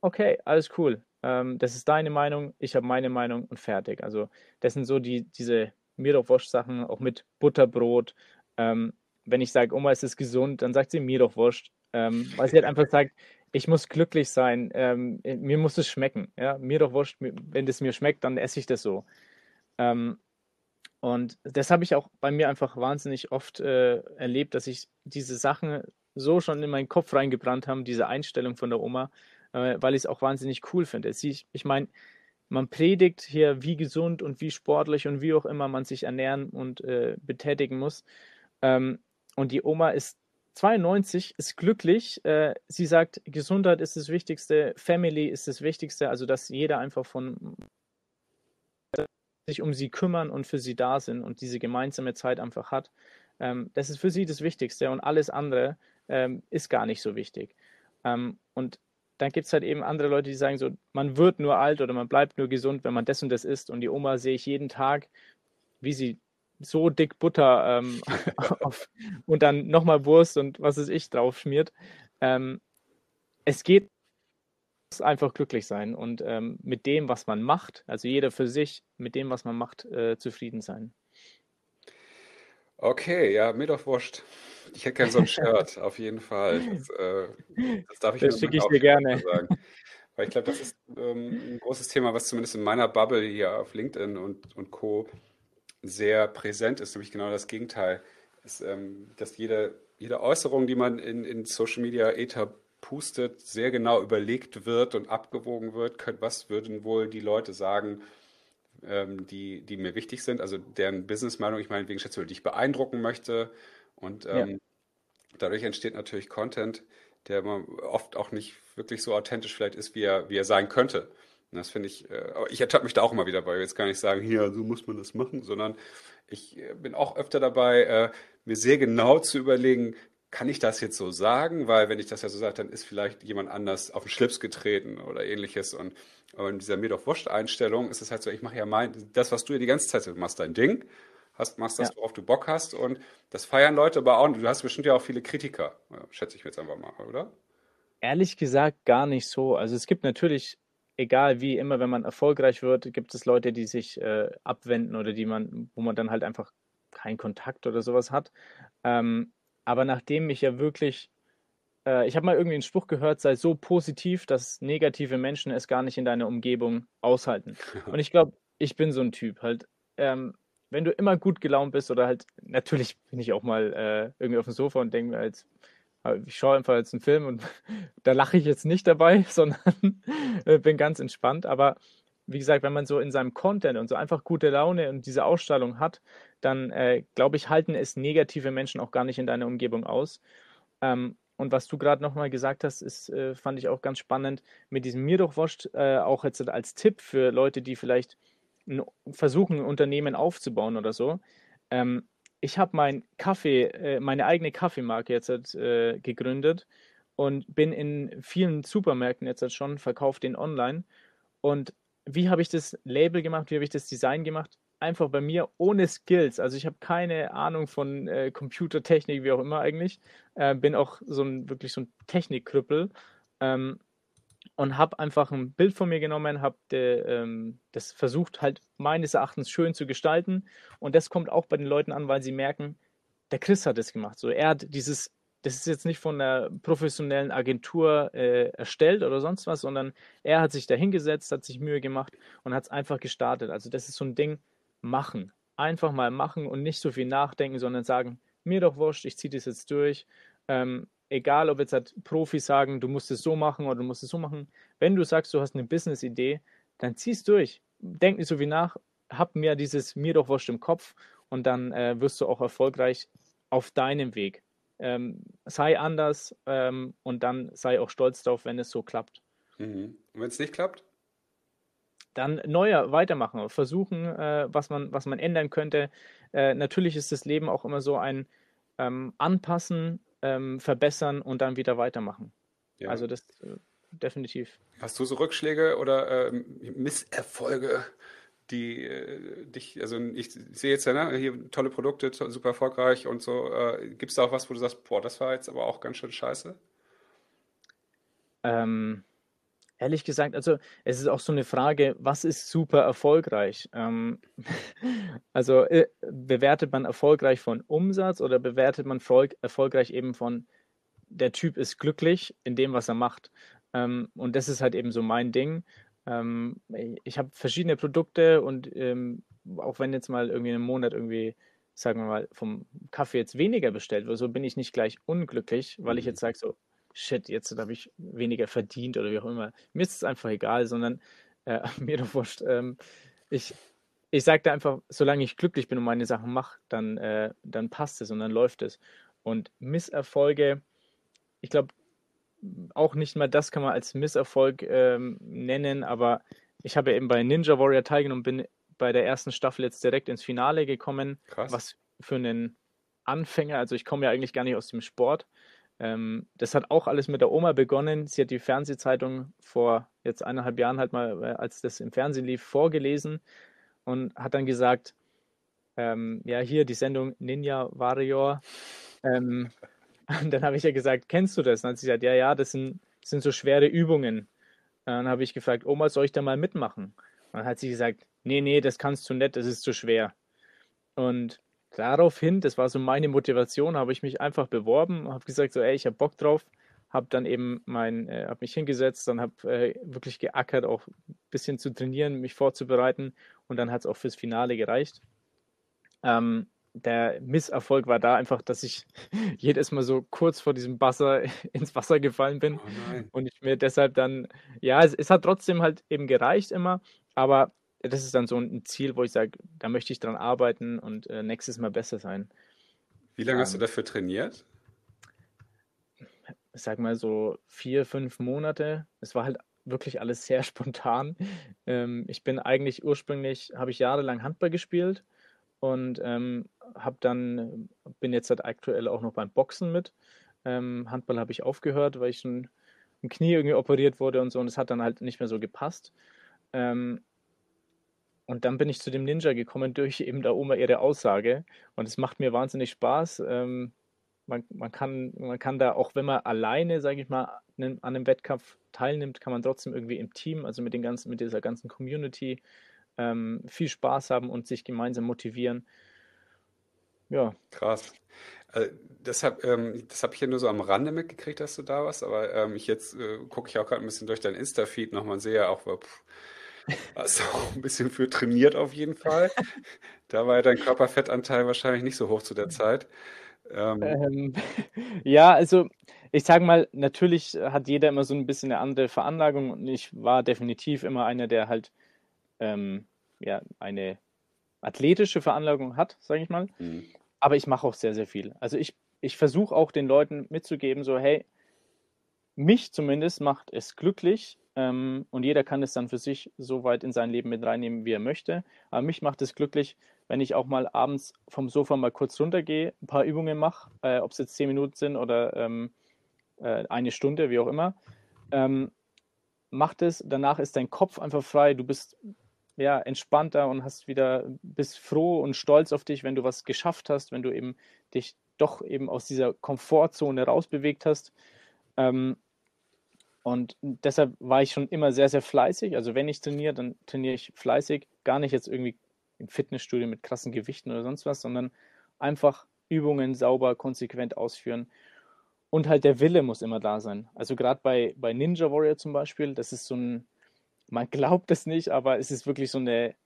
okay, alles cool. ähm, das ist deine Meinung, ich habe meine Meinung und fertig. Also das sind so die, diese Mir-doch-Wurscht-Sachen, auch mit Butterbrot. Ähm, wenn ich sage, Oma, ist es gesund, dann sagt sie mir doch wurscht. Ähm, weil sie halt einfach sagt, ich muss glücklich sein, ähm, mir muss es schmecken. Ja? Mir doch wurscht, wenn es mir schmeckt, dann esse ich das so. Ähm, und das habe ich auch bei mir einfach wahnsinnig oft äh, erlebt, dass ich diese Sachen so schon in meinen Kopf reingebrannt habe, diese Einstellung von der Oma, äh, weil ich es auch wahnsinnig cool finde. Ich, ich meine, man predigt hier, wie gesund und wie sportlich und wie auch immer man sich ernähren und äh, betätigen muss. Ähm, und die Oma ist 92, ist glücklich. Äh, sie sagt, Gesundheit ist das Wichtigste, Family ist das Wichtigste, also dass jeder einfach von sich um sie kümmern und für sie da sind und diese gemeinsame Zeit einfach hat. Ähm, das ist für sie das Wichtigste und alles andere ähm, ist gar nicht so wichtig. Ähm, und dann gibt es halt eben andere Leute, die sagen so, man wird nur alt oder man bleibt nur gesund, wenn man das und das isst. Und die Oma sehe ich jeden Tag, wie sie so dick Butter ähm, auf, und dann nochmal Wurst und was es ich drauf schmiert. Ähm, es geht einfach glücklich sein und ähm, mit dem, was man macht, also jeder für sich, mit dem, was man macht, äh, zufrieden sein. Okay, ja, mir doch wurscht. Ich hätte gerne so ein Shirt, auf jeden Fall. Das, äh, das darf ich das schicke ich dir gerne. Sagen. Weil ich glaube, das ist ähm, ein großes Thema, was zumindest in meiner Bubble hier auf LinkedIn und, und Co. sehr präsent ist, nämlich genau das Gegenteil. Ist, ähm, dass jede, jede Äußerung, die man in, in Social Media etapustet, sehr genau überlegt wird und abgewogen wird. Was würden wohl die Leute sagen, ähm, die, die mir wichtig sind, also deren Business-Meinung ich meinetwegen schätze, die ich beeindrucken möchte. Und ähm, ja. Dadurch entsteht natürlich Content, der oft auch nicht wirklich so authentisch vielleicht ist, wie er, wie er sein könnte. Und das finde ich, äh, ich ertappe mich da auch immer wieder bei. Jetzt kann ich sagen, hier, so muss man das machen, sondern ich äh, bin auch öfter dabei, äh, mir sehr genau zu überlegen, kann ich das jetzt so sagen? Weil wenn ich das ja so sage, dann ist vielleicht jemand anders auf den Schlips getreten oder ähnliches. Und, und in dieser Mir doch Wurscht-Einstellung ist es halt so, ich mache ja mein, das, was du ja die ganze Zeit machst, dein Ding, hast, machst das, ja. worauf du Bock hast. Und das feiern Leute aber auch. Und du hast bestimmt ja auch viele Kritiker, schätze ich mir jetzt einfach mal, oder? Ehrlich gesagt gar nicht so. Also es gibt natürlich, egal wie immer, wenn man erfolgreich wird, gibt es Leute, die sich äh, abwenden oder die man, wo man dann halt einfach keinen Kontakt oder sowas hat. Ähm, aber nachdem ich ja wirklich, äh, ich habe mal irgendwie einen Spruch gehört, sei so positiv, dass negative Menschen es gar nicht in deiner Umgebung aushalten. Und ich glaube, ich bin so ein Typ. Halt, ähm, wenn du immer gut gelaunt bist oder halt, natürlich bin ich auch mal äh, irgendwie auf dem Sofa und denke mir als, äh, ich schaue einfach jetzt einen Film und da lache ich jetzt nicht dabei, sondern äh, bin ganz entspannt. Aber wie gesagt, wenn man so in seinem Content und so einfach gute Laune und diese Ausstrahlung hat, dann äh, glaube ich, halten es negative Menschen auch gar nicht in deiner Umgebung aus. Ähm, und was du gerade nochmal gesagt hast, ist, äh, fand ich auch ganz spannend mit diesem Mir doch wurscht, äh, auch jetzt als Tipp für Leute, die vielleicht versuchen, ein Unternehmen aufzubauen oder so. Ähm, ich habe mein Kaffee, äh, meine eigene Kaffeemarke jetzt äh, gegründet und bin in vielen Supermärkten jetzt schon, verkauft den online. Und wie habe ich das Label gemacht, wie habe ich das Design gemacht? Einfach bei mir ohne Skills. Also ich habe keine Ahnung von äh, Computertechnik, wie auch immer eigentlich. Äh, bin auch so ein wirklich so ein Technikkrüppel. Ähm, und habe einfach ein Bild von mir genommen, habe ähm, das versucht halt meines Erachtens schön zu gestalten. Und das kommt auch bei den Leuten an, weil sie merken, der Chris hat es gemacht. So, er hat dieses das ist jetzt nicht von einer professionellen Agentur äh, erstellt oder sonst was, sondern er hat sich da hingesetzt, hat sich Mühe gemacht und hat es einfach gestartet. Also das ist so ein Ding, machen. Einfach mal machen und nicht so viel nachdenken, sondern sagen, mir doch wurscht, ich ziehe das jetzt durch. Ähm, egal, ob jetzt halt Profis sagen, du musst es so machen oder du musst es so machen. Wenn du sagst, du hast eine Business-Idee, dann zieh es durch. Denk nicht so viel nach, hab mir dieses mir doch wurscht im Kopf und dann äh, wirst du auch erfolgreich auf deinem Weg ähm, sei anders ähm, und dann sei auch stolz darauf, wenn es so klappt. Mhm. Und wenn es nicht klappt? Dann neuer weitermachen, versuchen, äh, was, man, was man ändern könnte. Äh, natürlich ist das Leben auch immer so ein ähm, Anpassen, ähm, Verbessern und dann wieder weitermachen. Ja. Also das äh, definitiv. Hast du so Rückschläge oder ähm, Misserfolge die äh, dich, also ich sehe jetzt ja, ne, hier tolle Produkte, super erfolgreich und so. Äh, Gibt es da auch was, wo du sagst, boah, das war jetzt aber auch ganz schön scheiße? Ähm, Ehrlich gesagt, also es ist auch so eine Frage, was ist super erfolgreich? Ähm, also äh, bewertet man erfolgreich von Umsatz oder bewertet man erfolgreich eben von der Typ ist glücklich in dem, was er macht? Ähm, und das ist halt eben so mein Ding. Ähm, ich habe verschiedene Produkte und ähm, auch wenn jetzt mal irgendwie einen Monat irgendwie, sagen wir mal, vom Kaffee jetzt weniger bestellt wird, so bin ich nicht gleich unglücklich, weil ich mhm. jetzt sage so, shit, jetzt habe ich weniger verdient oder wie auch immer. Mir ist es einfach egal, sondern äh, mir doch wurscht. Ähm, ich ich sage da einfach, solange ich glücklich bin und meine Sachen mache, dann, äh, dann passt es und dann läuft es. Und Misserfolge, ich glaube, auch nicht mal das kann man als Misserfolg ähm, nennen, aber ich habe eben bei Ninja Warrior teilgenommen, bin bei der ersten Staffel jetzt direkt ins Finale gekommen, Krass. was für einen Anfänger, also ich komme ja eigentlich gar nicht aus dem Sport, ähm, das hat auch alles mit der Oma begonnen. Sie hat die Fernsehzeitung vor jetzt eineinhalb Jahren halt mal, äh, als das im Fernsehen lief, vorgelesen und hat dann gesagt, ähm, ja, hier die Sendung Ninja Warrior. Ähm, und dann habe ich ja gesagt, kennst du das? Und dann hat sie gesagt, ja, ja, das sind, sind so schwere Übungen. Und dann habe ich gefragt, Oma, soll ich da mal mitmachen? Und dann hat sie gesagt, nee, nee, das kannst du nicht, das ist zu schwer. Und daraufhin, das war so meine Motivation, habe ich mich einfach beworben, habe gesagt, so, ey, ich habe Bock drauf, habe dann eben mein, äh, habe mich hingesetzt, dann habe äh, wirklich geackert, auch ein bisschen zu trainieren, mich vorzubereiten und dann hat es auch fürs Finale gereicht. Ähm, der Misserfolg war da einfach, dass ich jedes Mal so kurz vor diesem Wasser ins Wasser gefallen bin oh und ich mir deshalb dann, ja, es, es hat trotzdem halt eben gereicht immer, aber das ist dann so ein Ziel, wo ich sage, da möchte ich dran arbeiten und äh, nächstes Mal besser sein. Wie lange ähm, hast du ähm, dafür trainiert? Ich sag mal so vier, fünf Monate. Es war halt wirklich alles sehr spontan. Ähm, ich bin eigentlich ursprünglich, habe ich jahrelang Handball gespielt und ähm, habe dann, bin jetzt halt aktuell auch noch beim Boxen mit. Ähm, Handball habe ich aufgehört, weil ich schon im Knie irgendwie operiert wurde und so und es hat dann halt nicht mehr so gepasst. Ähm, und dann bin ich zu dem Ninja gekommen durch eben der Oma ihre Aussage. Und es macht mir wahnsinnig Spaß. Ähm, man, man, kann, man kann da, auch wenn man alleine, sage ich mal, an einem Wettkampf teilnimmt, kann man trotzdem irgendwie im Team, also mit, den ganzen, mit dieser ganzen Community, ähm, viel Spaß haben und sich gemeinsam motivieren. Ja. Krass. Also deshalb, ähm, das habe ich ja nur so am Rande mitgekriegt, dass du da warst, aber ähm, ich jetzt äh, gucke ich auch gerade ein bisschen durch dein Insta-Feed nochmal und sehe ja auch, pff, Hast du auch ein bisschen für trainiert auf jeden Fall. Da war ja dein Körperfettanteil wahrscheinlich nicht so hoch zu der Zeit. Ähm, ähm, ja, also ich sage mal, natürlich hat jeder immer so ein bisschen eine andere Veranlagung und ich war definitiv immer einer, der halt ähm, ja, eine athletische Veranlagung hat, sage ich mal. Mhm. Aber ich mache auch sehr, sehr viel. Also ich, ich versuche auch den Leuten mitzugeben, so hey, mich zumindest macht es glücklich, ähm, und jeder kann es dann für sich so weit in sein Leben mit reinnehmen, wie er möchte. Aber mich macht es glücklich, wenn ich auch mal abends vom Sofa mal kurz runtergehe, ein paar Übungen mache, äh, ob es jetzt zehn Minuten sind oder ähm, äh, eine Stunde, wie auch immer. Ähm, macht es, danach ist dein Kopf einfach frei, du bist ja entspannter und hast wieder, bist froh und stolz auf dich, wenn du was geschafft hast, wenn du eben dich doch eben aus dieser Komfortzone rausbewegt hast. Ähm, und deshalb war ich schon immer sehr, sehr fleißig. Also wenn ich trainiere, dann trainiere ich fleißig. Gar nicht jetzt irgendwie im Fitnessstudio mit krassen Gewichten oder sonst was, sondern einfach Übungen sauber, konsequent ausführen. Und halt der Wille muss immer da sein. Also gerade bei, bei Ninja Warrior zum Beispiel, das ist so ein, man glaubt es nicht, aber es ist wirklich so eine,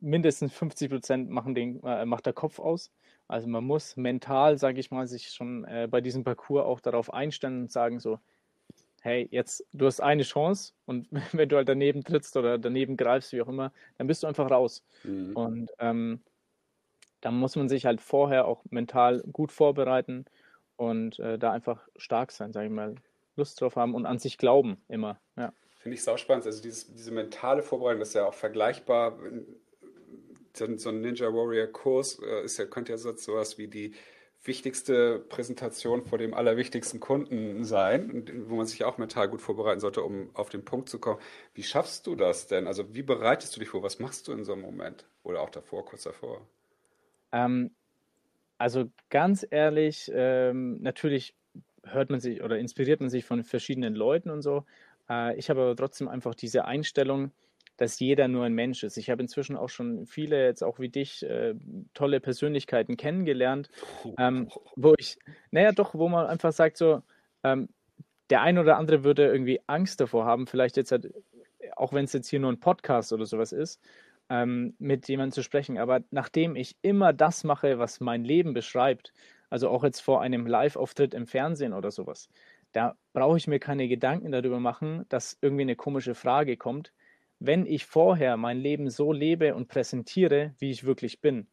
mindestens 50 Prozent äh, macht der Kopf aus. Also man muss mental, sage ich mal, sich schon äh, bei diesem Parcours auch darauf einstellen und sagen so, hey, jetzt, du hast eine Chance und wenn du halt daneben trittst oder daneben greifst, wie auch immer, dann bist du einfach raus. Mhm. Und ähm, da muss man sich halt vorher auch mental gut vorbereiten und äh, da einfach stark sein, sage ich mal, Lust drauf haben und an sich glauben immer. Ja. Finde ich sauspannend. Also dieses, diese mentale Vorbereitung, das ist ja auch vergleichbar. So ein Ninja Warrior Kurs äh, ist ja, könnte ja so sowas wie die wichtigste Präsentation vor dem allerwichtigsten Kunden sein, wo man sich auch mental gut vorbereiten sollte, um auf den Punkt zu kommen. Wie schaffst du das denn? Also wie bereitest du dich vor? Was machst du in so einem Moment? Oder auch davor, kurz davor? Ähm, also ganz ehrlich, ähm, natürlich hört man sich oder inspiriert man sich von verschiedenen Leuten und so. Äh, ich habe aber trotzdem einfach diese Einstellung, dass jeder nur ein Mensch ist. Ich habe inzwischen auch schon viele, jetzt auch wie dich, äh, tolle Persönlichkeiten kennengelernt, ähm, wo ich, naja, doch, wo man einfach sagt, so, ähm, der ein oder andere würde irgendwie Angst davor haben, vielleicht jetzt halt, auch wenn es jetzt hier nur ein Podcast oder sowas ist, ähm, mit jemandem zu sprechen. Aber nachdem ich immer das mache, was mein Leben beschreibt, also auch jetzt vor einem Live-Auftritt im Fernsehen oder sowas, da brauche ich mir keine Gedanken darüber machen, dass irgendwie eine komische Frage kommt, wenn ich vorher mein Leben so lebe und präsentiere, wie ich wirklich bin.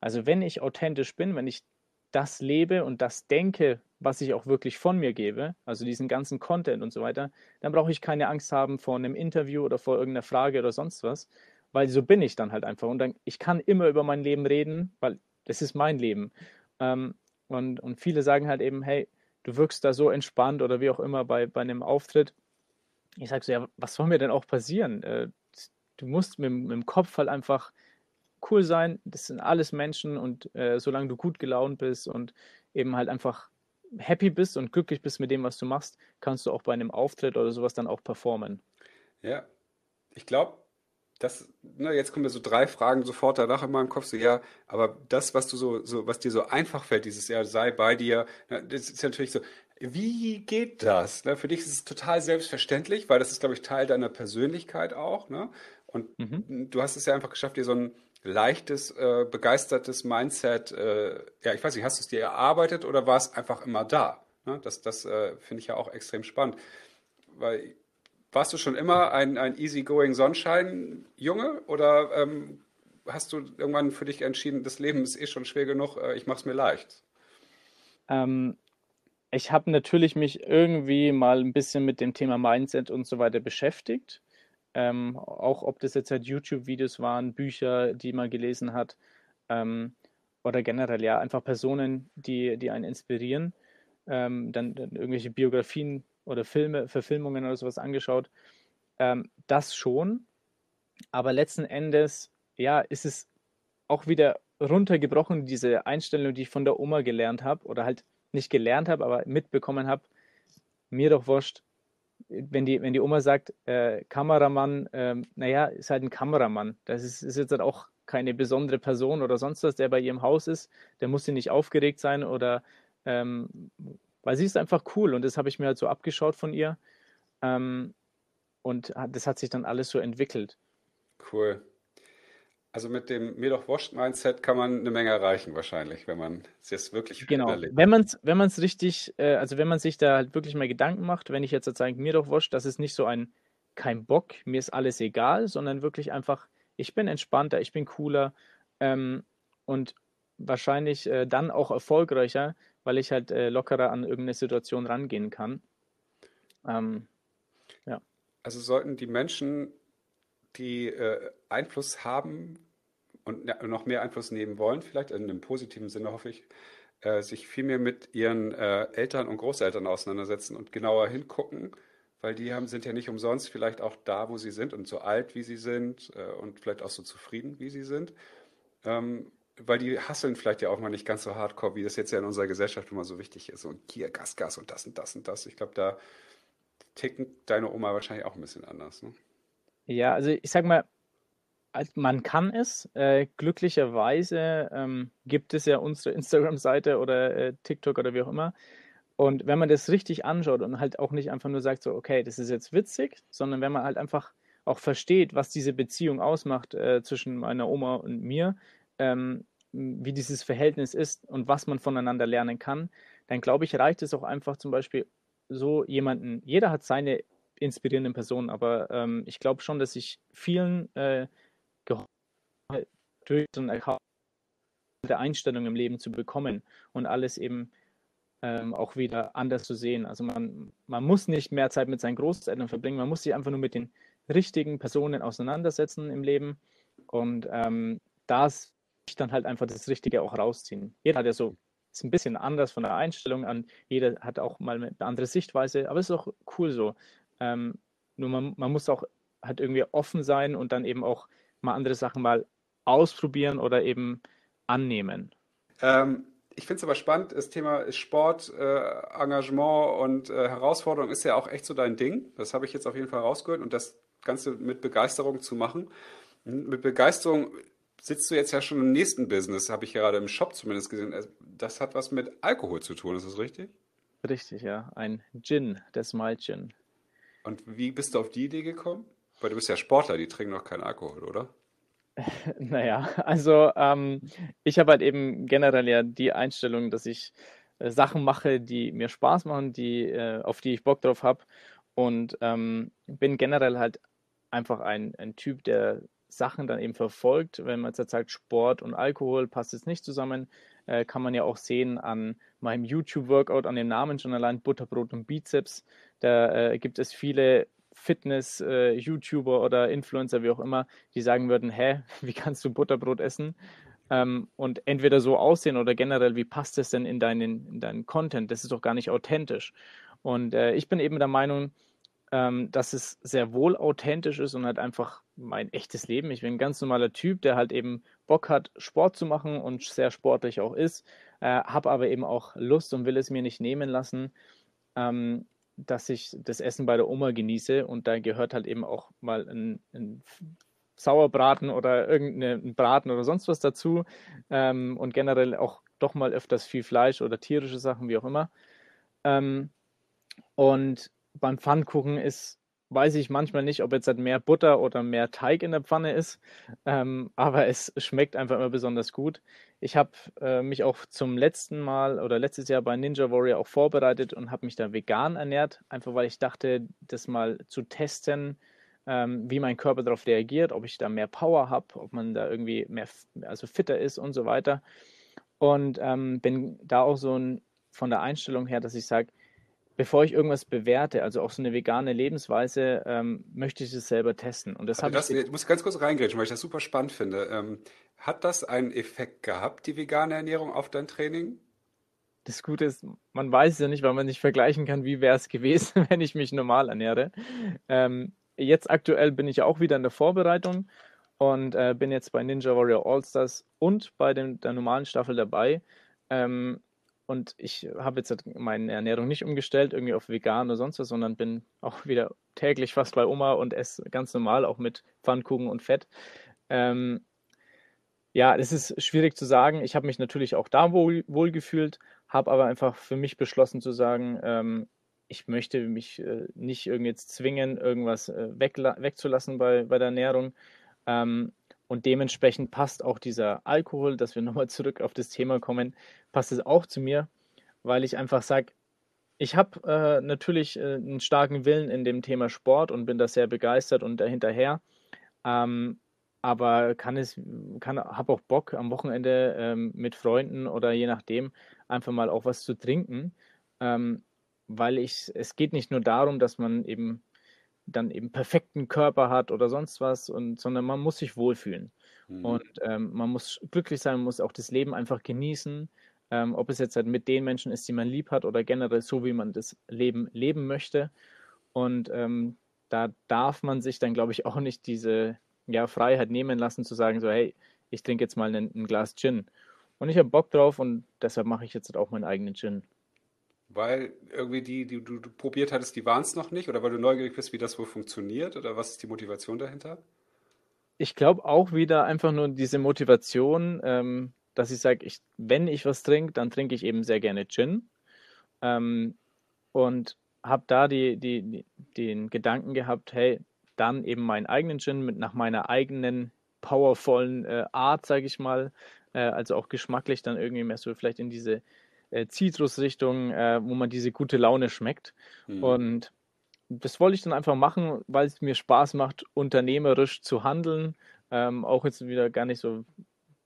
Also wenn ich authentisch bin, wenn ich das lebe und das denke, was ich auch wirklich von mir gebe, also diesen ganzen Content und so weiter, dann brauche ich keine Angst haben vor einem Interview oder vor irgendeiner Frage oder sonst was, weil so bin ich dann halt einfach. Und dann, ich kann immer über mein Leben reden, weil das ist mein Leben. Ähm, und, und viele sagen halt eben, hey, du wirkst da so entspannt oder wie auch immer bei, bei einem Auftritt. Ich sage so, ja, was soll mir denn auch passieren? Äh, du musst mit, mit, dem Kopf halt einfach cool sein. Das sind alles Menschen und äh, solange du gut gelaunt bist und eben halt einfach happy bist und glücklich bist mit dem, was du machst, kannst du auch bei einem Auftritt oder sowas dann auch performen. Ja, ich glaube, das, ne, jetzt kommen mir so drei Fragen sofort danach in meinem Kopf, so ja, aber das, was du so, so, was dir so einfach fällt, dieses Jahr sei bei dir, ne, das ist natürlich so, wie geht das? Ne? Für dich ist es total selbstverständlich, weil das ist, glaube ich, Teil deiner Persönlichkeit auch, ne? Und mhm. du hast es ja einfach geschafft, dir so ein leichtes, äh, begeistertes Mindset, äh, ja, ich weiß nicht, hast du es dir erarbeitet oder war es einfach immer da? Ne? Das, das äh, finde ich ja auch extrem spannend. Weil warst du schon immer ein, ein easygoing Sonnenschein-Junge oder ähm, hast du irgendwann für dich entschieden, das Leben ist eh schon schwer genug, äh, ich mache es mir leicht? Ähm, ich habe natürlich mich irgendwie mal ein bisschen mit dem Thema Mindset und so weiter beschäftigt. Ähm, auch ob das jetzt halt YouTube-Videos waren, Bücher, die man gelesen hat ähm, oder generell ja einfach Personen, die, die einen inspirieren. Ähm, dann, dann, irgendwelche Biografien oder Filme, Verfilmungen oder sowas angeschaut. Ähm, das schon, aber letzten Endes, ja, ist es auch wieder runtergebrochen, diese Einstellung, die ich von der Oma gelernt habe oder halt nicht gelernt habe, aber mitbekommen habe, mir doch wurscht, wenn die, wenn die Oma sagt, äh, Kameramann, äh, naja, ist halt ein Kameramann. Das ist, ist jetzt halt auch keine besondere Person oder sonst was, der bei ihrem Haus ist. Der muss sie nicht aufgeregt sein oder ähm, weil sie ist einfach cool und das habe ich mir halt so abgeschaut von ihr. Ähm, und das hat sich dann alles so entwickelt. Cool. Also mit dem mir doch wurscht Mindset kann man eine Menge erreichen wahrscheinlich, wenn man es jetzt wirklich genau. Erlebt. Wenn man es wenn man es richtig, äh, also wenn man sich da halt wirklich mal Gedanken macht, wenn ich jetzt sage, mir doch wurscht, das ist nicht so ein kein Bock, mir ist alles egal, sondern wirklich einfach, ich bin entspannter, ich bin cooler ähm, und wahrscheinlich äh, dann auch erfolgreicher, weil ich halt äh, lockerer an irgendeine Situation rangehen kann. Ähm, ja. Also sollten die Menschen die äh, Einfluss haben und noch mehr Einfluss nehmen wollen, vielleicht in einem positiven Sinne hoffe ich, äh, sich viel mehr mit ihren äh, Eltern und Großeltern auseinandersetzen und genauer hingucken, weil die haben, sind ja nicht umsonst vielleicht auch da, wo sie sind und so alt, wie sie sind äh, und vielleicht auch so zufrieden, wie sie sind. Ähm, weil die hasseln vielleicht ja auch mal nicht ganz so hardcore, wie das jetzt ja in unserer Gesellschaft immer so wichtig ist. Und hier Gas, Gas und das und das und das. Ich glaube, da ticken deine Oma wahrscheinlich auch ein bisschen anders. Ne? Ja, also ich sag mal, man kann es. Äh, glücklicherweise ähm, gibt es ja unsere Instagram-Seite oder äh, TikTok oder wie auch immer. Und wenn man das richtig anschaut und halt auch nicht einfach nur sagt, so, okay, das ist jetzt witzig, sondern wenn man halt einfach auch versteht, was diese Beziehung ausmacht äh, zwischen meiner Oma und mir, ähm, wie dieses Verhältnis ist und was man voneinander lernen kann, dann glaube ich, reicht es auch einfach zum Beispiel so jemanden, jeder hat seine inspirierenden Personen, aber ähm, ich glaube schon, dass ich vielen äh, durch so eine Einstellung im Leben zu bekommen und alles eben ähm, auch wieder anders zu sehen. Also man, man muss nicht mehr Zeit mit seinen Großeltern verbringen, man muss sich einfach nur mit den richtigen Personen auseinandersetzen im Leben und ähm, das dann halt einfach das Richtige auch rausziehen. Jeder hat ja so, ist ein bisschen anders von der Einstellung an, jeder hat auch mal eine andere Sichtweise, aber es ist auch cool so. Ähm, nur man, man muss auch halt irgendwie offen sein und dann eben auch mal andere Sachen mal ausprobieren oder eben annehmen. Ähm, ich finde es aber spannend, das Thema Sport, äh, Engagement und äh, Herausforderung ist ja auch echt so dein Ding. Das habe ich jetzt auf jeden Fall rausgehört und das Ganze mit Begeisterung zu machen. Mit Begeisterung sitzt du jetzt ja schon im nächsten Business, habe ich gerade im Shop zumindest gesehen. Das hat was mit Alkohol zu tun, ist das richtig? Richtig, ja. Ein Gin, der Smile Gin. Und wie bist du auf die Idee gekommen? Weil du bist ja Sportler, die trinken noch keinen Alkohol, oder? Naja, also ähm, ich habe halt eben generell ja die Einstellung, dass ich äh, Sachen mache, die mir Spaß machen, die, äh, auf die ich Bock drauf habe. Und ähm, bin generell halt einfach ein, ein Typ, der Sachen dann eben verfolgt. Wenn man jetzt sagt, Sport und Alkohol passt jetzt nicht zusammen, äh, kann man ja auch sehen an meinem YouTube-Workout, an dem Namen schon allein Butterbrot und Bizeps. Da äh, gibt es viele Fitness-YouTuber äh, oder Influencer, wie auch immer, die sagen würden, hä, wie kannst du Butterbrot essen? Ähm, und entweder so aussehen oder generell, wie passt das denn in deinen, in deinen Content? Das ist doch gar nicht authentisch. Und äh, ich bin eben der Meinung, ähm, dass es sehr wohl authentisch ist und halt einfach mein echtes Leben. Ich bin ein ganz normaler Typ, der halt eben Bock hat, Sport zu machen und sehr sportlich auch ist, äh, habe aber eben auch Lust und will es mir nicht nehmen lassen, ähm, dass ich das Essen bei der Oma genieße und da gehört halt eben auch mal ein, ein Sauerbraten oder irgendein Braten oder sonst was dazu ähm, und generell auch doch mal öfters viel Fleisch oder tierische Sachen, wie auch immer. Ähm, und beim Pfannkuchen ist, weiß ich manchmal nicht, ob jetzt halt mehr Butter oder mehr Teig in der Pfanne ist, ähm, aber es schmeckt einfach immer besonders gut. Ich habe äh, mich auch zum letzten Mal oder letztes Jahr bei Ninja Warrior auch vorbereitet und habe mich da vegan ernährt, einfach weil ich dachte, das mal zu testen, ähm, wie mein Körper darauf reagiert, ob ich da mehr Power habe, ob man da irgendwie mehr, also fitter ist und so weiter. Und ähm, bin da auch so ein, von der Einstellung her, dass ich sage, bevor ich irgendwas bewerte, also auch so eine vegane Lebensweise, ähm, möchte ich es selber testen. Und das, also das ich, ich muss ganz kurz reingrätschen, weil ich das super spannend finde. Ähm, hat das einen Effekt gehabt, die vegane Ernährung auf dein Training? Das Gute ist, man weiß es ja nicht, weil man nicht vergleichen kann, wie wäre es gewesen, wenn ich mich normal ernähre. Ähm, jetzt aktuell bin ich auch wieder in der Vorbereitung und äh, bin jetzt bei Ninja Warrior All-Stars und bei dem, der normalen Staffel dabei. Ähm, und ich habe jetzt meine Ernährung nicht umgestellt, irgendwie auf vegan oder sonst was, sondern bin auch wieder täglich fast bei Oma und esse ganz normal, auch mit Pfannkuchen und Fett. Ähm, ja, es ist schwierig zu sagen. Ich habe mich natürlich auch da wohl, wohl gefühlt, habe aber einfach für mich beschlossen zu sagen, ähm, ich möchte mich äh, nicht irgendwie jetzt zwingen, irgendwas äh, wegzulassen bei, bei der Ernährung. Ähm, und dementsprechend passt auch dieser Alkohol, dass wir nochmal zurück auf das Thema kommen, passt es auch zu mir, weil ich einfach sage, ich habe äh, natürlich äh, einen starken Willen in dem Thema Sport und bin da sehr begeistert und dahinterher. Ähm, aber kann es, kann, habe auch Bock am Wochenende ähm, mit Freunden oder je nachdem einfach mal auch was zu trinken, ähm, weil ich, es geht nicht nur darum, dass man eben dann eben perfekten Körper hat oder sonst was, und, sondern man muss sich wohlfühlen. Mhm. Und ähm, man muss glücklich sein, man muss auch das Leben einfach genießen. Ähm, ob es jetzt halt mit den Menschen ist, die man lieb hat oder generell so, wie man das Leben leben möchte. Und ähm, da darf man sich dann, glaube ich, auch nicht diese ja, Freiheit nehmen lassen, zu sagen, so, hey, ich trinke jetzt mal ein, ein Glas Gin. Und ich habe Bock drauf und deshalb mache ich jetzt halt auch meinen eigenen Gin. Weil irgendwie die, die du, du probiert hattest, die waren es noch nicht? Oder weil du neugierig bist, wie das wohl funktioniert? Oder was ist die Motivation dahinter? Ich glaube auch wieder einfach nur diese Motivation, ähm, dass ich sage, ich, wenn ich was trinke, dann trinke ich eben sehr gerne Gin. Ähm, und habe da die, die, die, den Gedanken gehabt, hey, dann eben meinen eigenen Gin mit nach meiner eigenen powervollen äh, Art, sage ich mal, äh, also auch geschmacklich dann irgendwie mehr so vielleicht in diese äh, Zitrusrichtung, äh, wo man diese gute Laune schmeckt. Mhm. Und das wollte ich dann einfach machen, weil es mir Spaß macht, unternehmerisch zu handeln. Ähm, auch jetzt wieder gar nicht so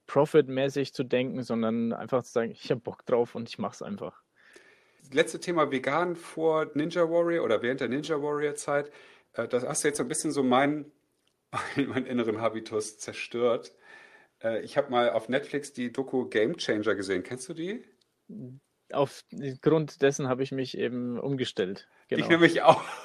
profitmäßig zu denken, sondern einfach zu sagen, ich habe Bock drauf und ich mache es einfach. Letzte Thema vegan vor Ninja Warrior oder während der Ninja Warrior Zeit. Äh, das hast du jetzt so ein bisschen so meinen mein inneren Habitus zerstört. Äh, ich habe mal auf Netflix die Doku Game Changer gesehen. Kennst du die? Aufgrund dessen habe ich mich eben umgestellt. Genau. Ich nämlich auch.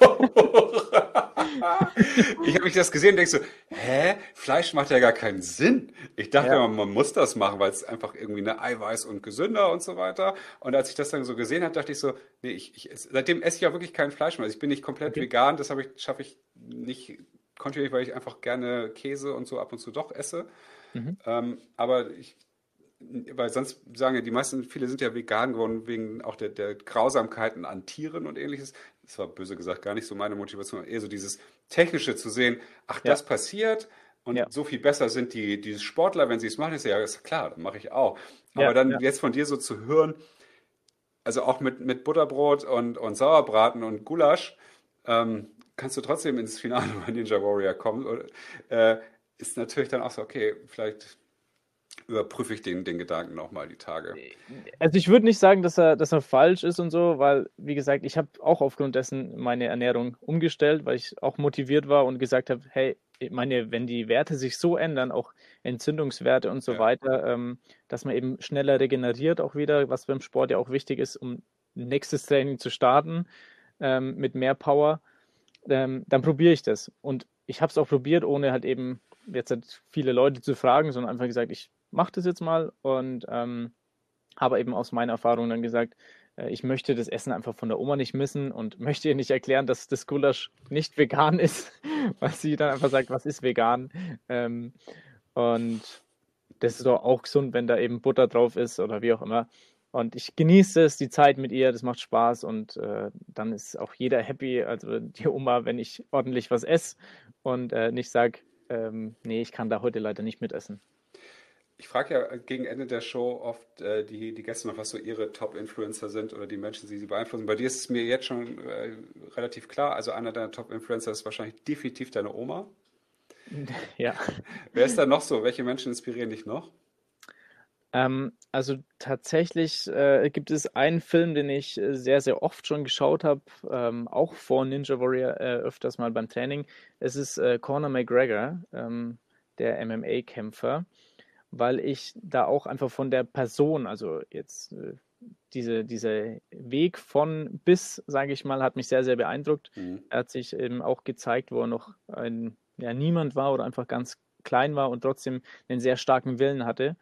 ich habe mich das gesehen und denke so, hä? Fleisch macht ja gar keinen Sinn. Ich dachte Ja. immer, man muss das machen, weil es einfach irgendwie eine Eiweiß und gesünder und so weiter. Und als ich das dann so gesehen habe, dachte ich so, nee, ich, ich seitdem esse ich auch wirklich kein Fleisch mehr. Also ich bin nicht komplett Okay. vegan, das habe ich, schaffe ich nicht kontinuierlich, weil ich einfach gerne Käse und so ab und zu doch esse. Mhm. Ähm, aber ich, weil sonst sagen ja die meisten, viele sind ja vegan geworden wegen auch der, der Grausamkeiten an Tieren und ähnliches. Das war böse gesagt gar nicht so meine Motivation, eher so dieses Technische zu sehen, ach, Ja. das passiert und Ja. so viel besser sind die, die Sportler, wenn sie es machen, ist ja ist klar, dann mache ich auch. Aber Ja, dann ja. jetzt von dir so zu hören, also auch mit, mit Butterbrot und, und Sauerbraten und Gulasch, ähm, kannst du trotzdem ins Finale bei Ninja Warrior kommen. Oder, äh, ist natürlich dann auch so, okay, vielleicht überprüfe ich den, den Gedanken nochmal die Tage. Also ich würde nicht sagen, dass er, dass er falsch ist und so, weil, wie gesagt, ich habe auch aufgrund dessen meine Ernährung umgestellt, weil ich auch motiviert war und gesagt habe, hey, ich meine, wenn die Werte sich so ändern, auch Entzündungswerte und so Ja. weiter, ähm, dass man eben schneller regeneriert auch wieder, was beim Sport ja auch wichtig ist, um nächstes Training zu starten ähm, mit mehr Power, ähm, dann probiere ich das. Und ich habe es auch probiert, ohne halt eben jetzt halt viele Leute zu fragen, sondern einfach gesagt, ich mache das jetzt mal und ähm, habe eben aus meiner Erfahrung dann gesagt, äh, ich möchte das Essen einfach von der Oma nicht missen und möchte ihr nicht erklären, dass das Gulasch nicht vegan ist, weil sie dann einfach sagt, was ist vegan? Ähm, und das ist doch auch gesund, wenn da eben Butter drauf ist oder wie auch immer. Und ich genieße es, die Zeit mit ihr, das macht Spaß und äh, dann ist auch jeder happy, also die Oma, wenn ich ordentlich was esse und äh, nicht sage, ähm, nee, ich kann da heute leider nicht mitessen. Ich frage ja gegen Ende der Show oft äh, die, die Gäste noch, was so ihre Top-Influencer sind oder die Menschen, die sie beeinflussen. Bei dir ist es mir jetzt schon äh, relativ klar. Also einer deiner Top-Influencer ist wahrscheinlich definitiv deine Oma. Ja. Wer ist da noch so? Welche Menschen inspirieren dich noch? Ähm, also tatsächlich äh, gibt es einen Film, den ich äh, sehr, sehr oft schon geschaut habe, ähm, auch vor Ninja Warrior äh, öfters mal beim Training. Es ist äh, Conor McGregor, ähm, der MMA-Kämpfer, weil ich da auch einfach von der Person, also jetzt äh, diese, dieser Weg von bis, sage ich mal, hat mich sehr, sehr beeindruckt. Mhm. Er hat sich eben auch gezeigt, wo er noch ein, ja, niemand war oder einfach ganz klein war und trotzdem einen sehr starken Willen hatte.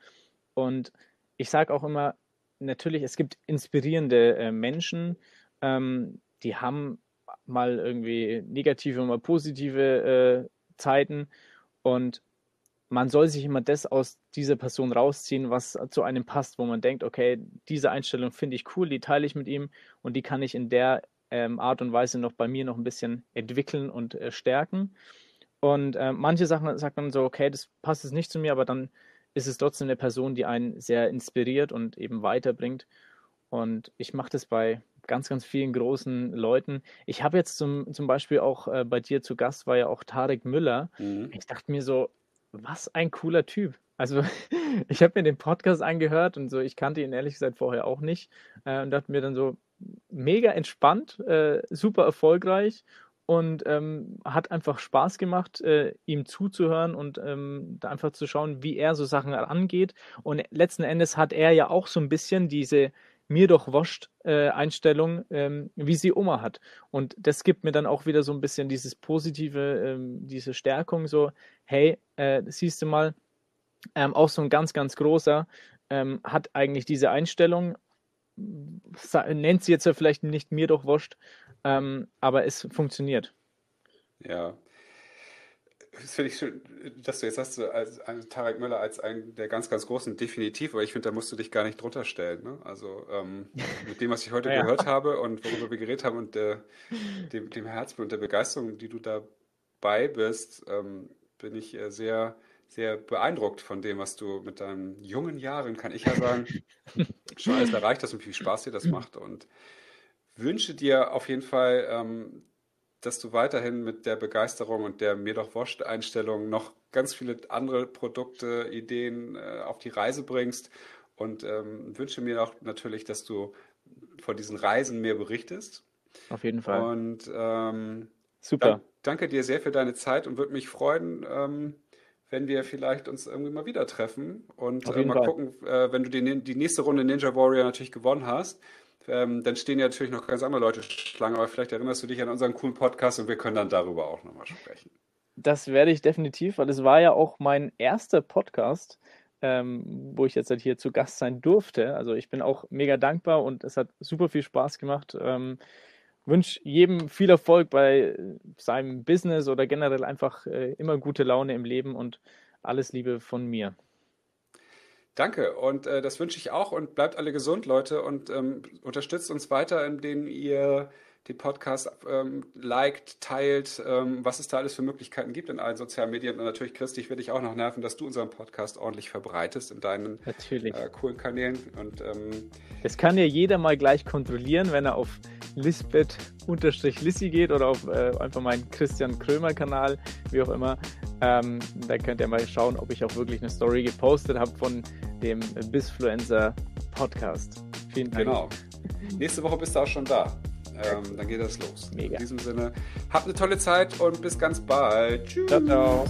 Und ich sage auch immer, natürlich, es gibt inspirierende äh, Menschen, ähm, die haben mal irgendwie negative und mal positive äh, Zeiten und man soll sich immer das aus dieser Person rausziehen, was zu einem passt, wo man denkt, okay, diese Einstellung finde ich cool, die teile ich mit ihm und die kann ich in der ähm, Art und Weise noch bei mir noch ein bisschen entwickeln und äh, stärken. Und äh, manche Sachen sagt man so, okay, das passt jetzt nicht zu mir, aber dann ist es trotzdem eine Person, die einen sehr inspiriert und eben weiterbringt. Und ich mache das bei ganz, ganz vielen großen Leuten. Ich habe jetzt zum, zum Beispiel auch äh, bei dir zu Gast, war ja auch Tarek Müller. Mhm. Ich dachte mir so, was ein cooler Typ. Also ich habe mir den Podcast angehört und so, ich kannte ihn ehrlich gesagt vorher auch nicht äh, und dachte mir dann so, mega entspannt, äh, super erfolgreich und ähm, hat einfach Spaß gemacht, äh, ihm zuzuhören und ähm, da einfach zu schauen, wie er so Sachen angeht. Und letzten Endes hat er ja auch so ein bisschen diese mir doch wascht äh, Einstellung, ähm, wie sie Oma hat. Und das gibt mir dann auch wieder so ein bisschen dieses positive, ähm, diese Stärkung, so, hey, äh, siehst du mal, ähm, auch so ein ganz, ganz großer ähm, hat eigentlich diese Einstellung, nennt sie jetzt ja vielleicht nicht mir doch wascht, ähm, aber es funktioniert. Ja. Das finde ich schön, dass du jetzt so als, als Tarek Müller als einen der ganz, ganz großen, definitiv, aber ich finde, da musst du dich gar nicht drunter stellen. Ne? Also ähm, mit dem, was ich heute Ja. gehört habe und worüber wir geredet haben und der, dem, dem Herzblut und der Begeisterung, die du dabei bist, ähm, bin ich äh, sehr, sehr beeindruckt von dem, was du mit deinen jungen Jahren, kann ich ja sagen, schon alles erreicht hast und wie viel Spaß dir das macht und wünsche dir auf jeden Fall, ähm, dass du weiterhin mit der Begeisterung und der mir doch wurscht Einstellung noch ganz viele andere Produkte, Ideen äh, auf die Reise bringst und ähm, wünsche mir auch natürlich, dass du von diesen Reisen mehr berichtest. Auf jeden Fall. Und ähm, Super. dan danke dir sehr für deine Zeit und würde mich freuen, ähm, wenn wir vielleicht uns irgendwie mal wieder treffen und äh, mal Fall. gucken, äh, wenn du die, die nächste Runde Ninja Warrior natürlich gewonnen hast. Ähm, dann stehen ja natürlich noch ganz andere Leute Schlange, aber vielleicht erinnerst du dich an unseren coolen Podcast und wir können dann darüber auch nochmal sprechen. Das werde ich definitiv, weil es war ja auch mein erster Podcast, ähm, wo ich jetzt halt hier zu Gast sein durfte. Also ich bin auch mega dankbar und es hat super viel Spaß gemacht. Ähm, wünsche jedem viel Erfolg bei seinem Business oder generell einfach äh, immer gute Laune im Leben und alles Liebe von mir. Danke. Und äh, das wünsche ich auch und bleibt alle gesund, Leute und ähm, unterstützt uns weiter, indem ihr den Podcast ähm, liked, teilt, ähm, was es da alles für Möglichkeiten gibt in allen sozialen Medien. Und natürlich, Christi, ich werde dich auch noch nerven, dass du unseren Podcast ordentlich verbreitest in deinen äh, coolen Kanälen. Und, ähm, das kann ja jeder mal gleich kontrollieren, wenn er auf Lisbeth-Lissi geht oder auf äh, einfach meinen Christian Krömer-Kanal, wie auch immer. Ähm, da könnt ihr mal schauen, ob ich auch wirklich eine Story gepostet habe von dem Bisfluencer Podcast. Vielen Dank. Genau. Nächste Woche bist du auch schon da. Ähm, dann geht das los. Mega. In diesem Sinne, habt eine tolle Zeit und bis ganz bald. Tschüss. Ciao, ciao.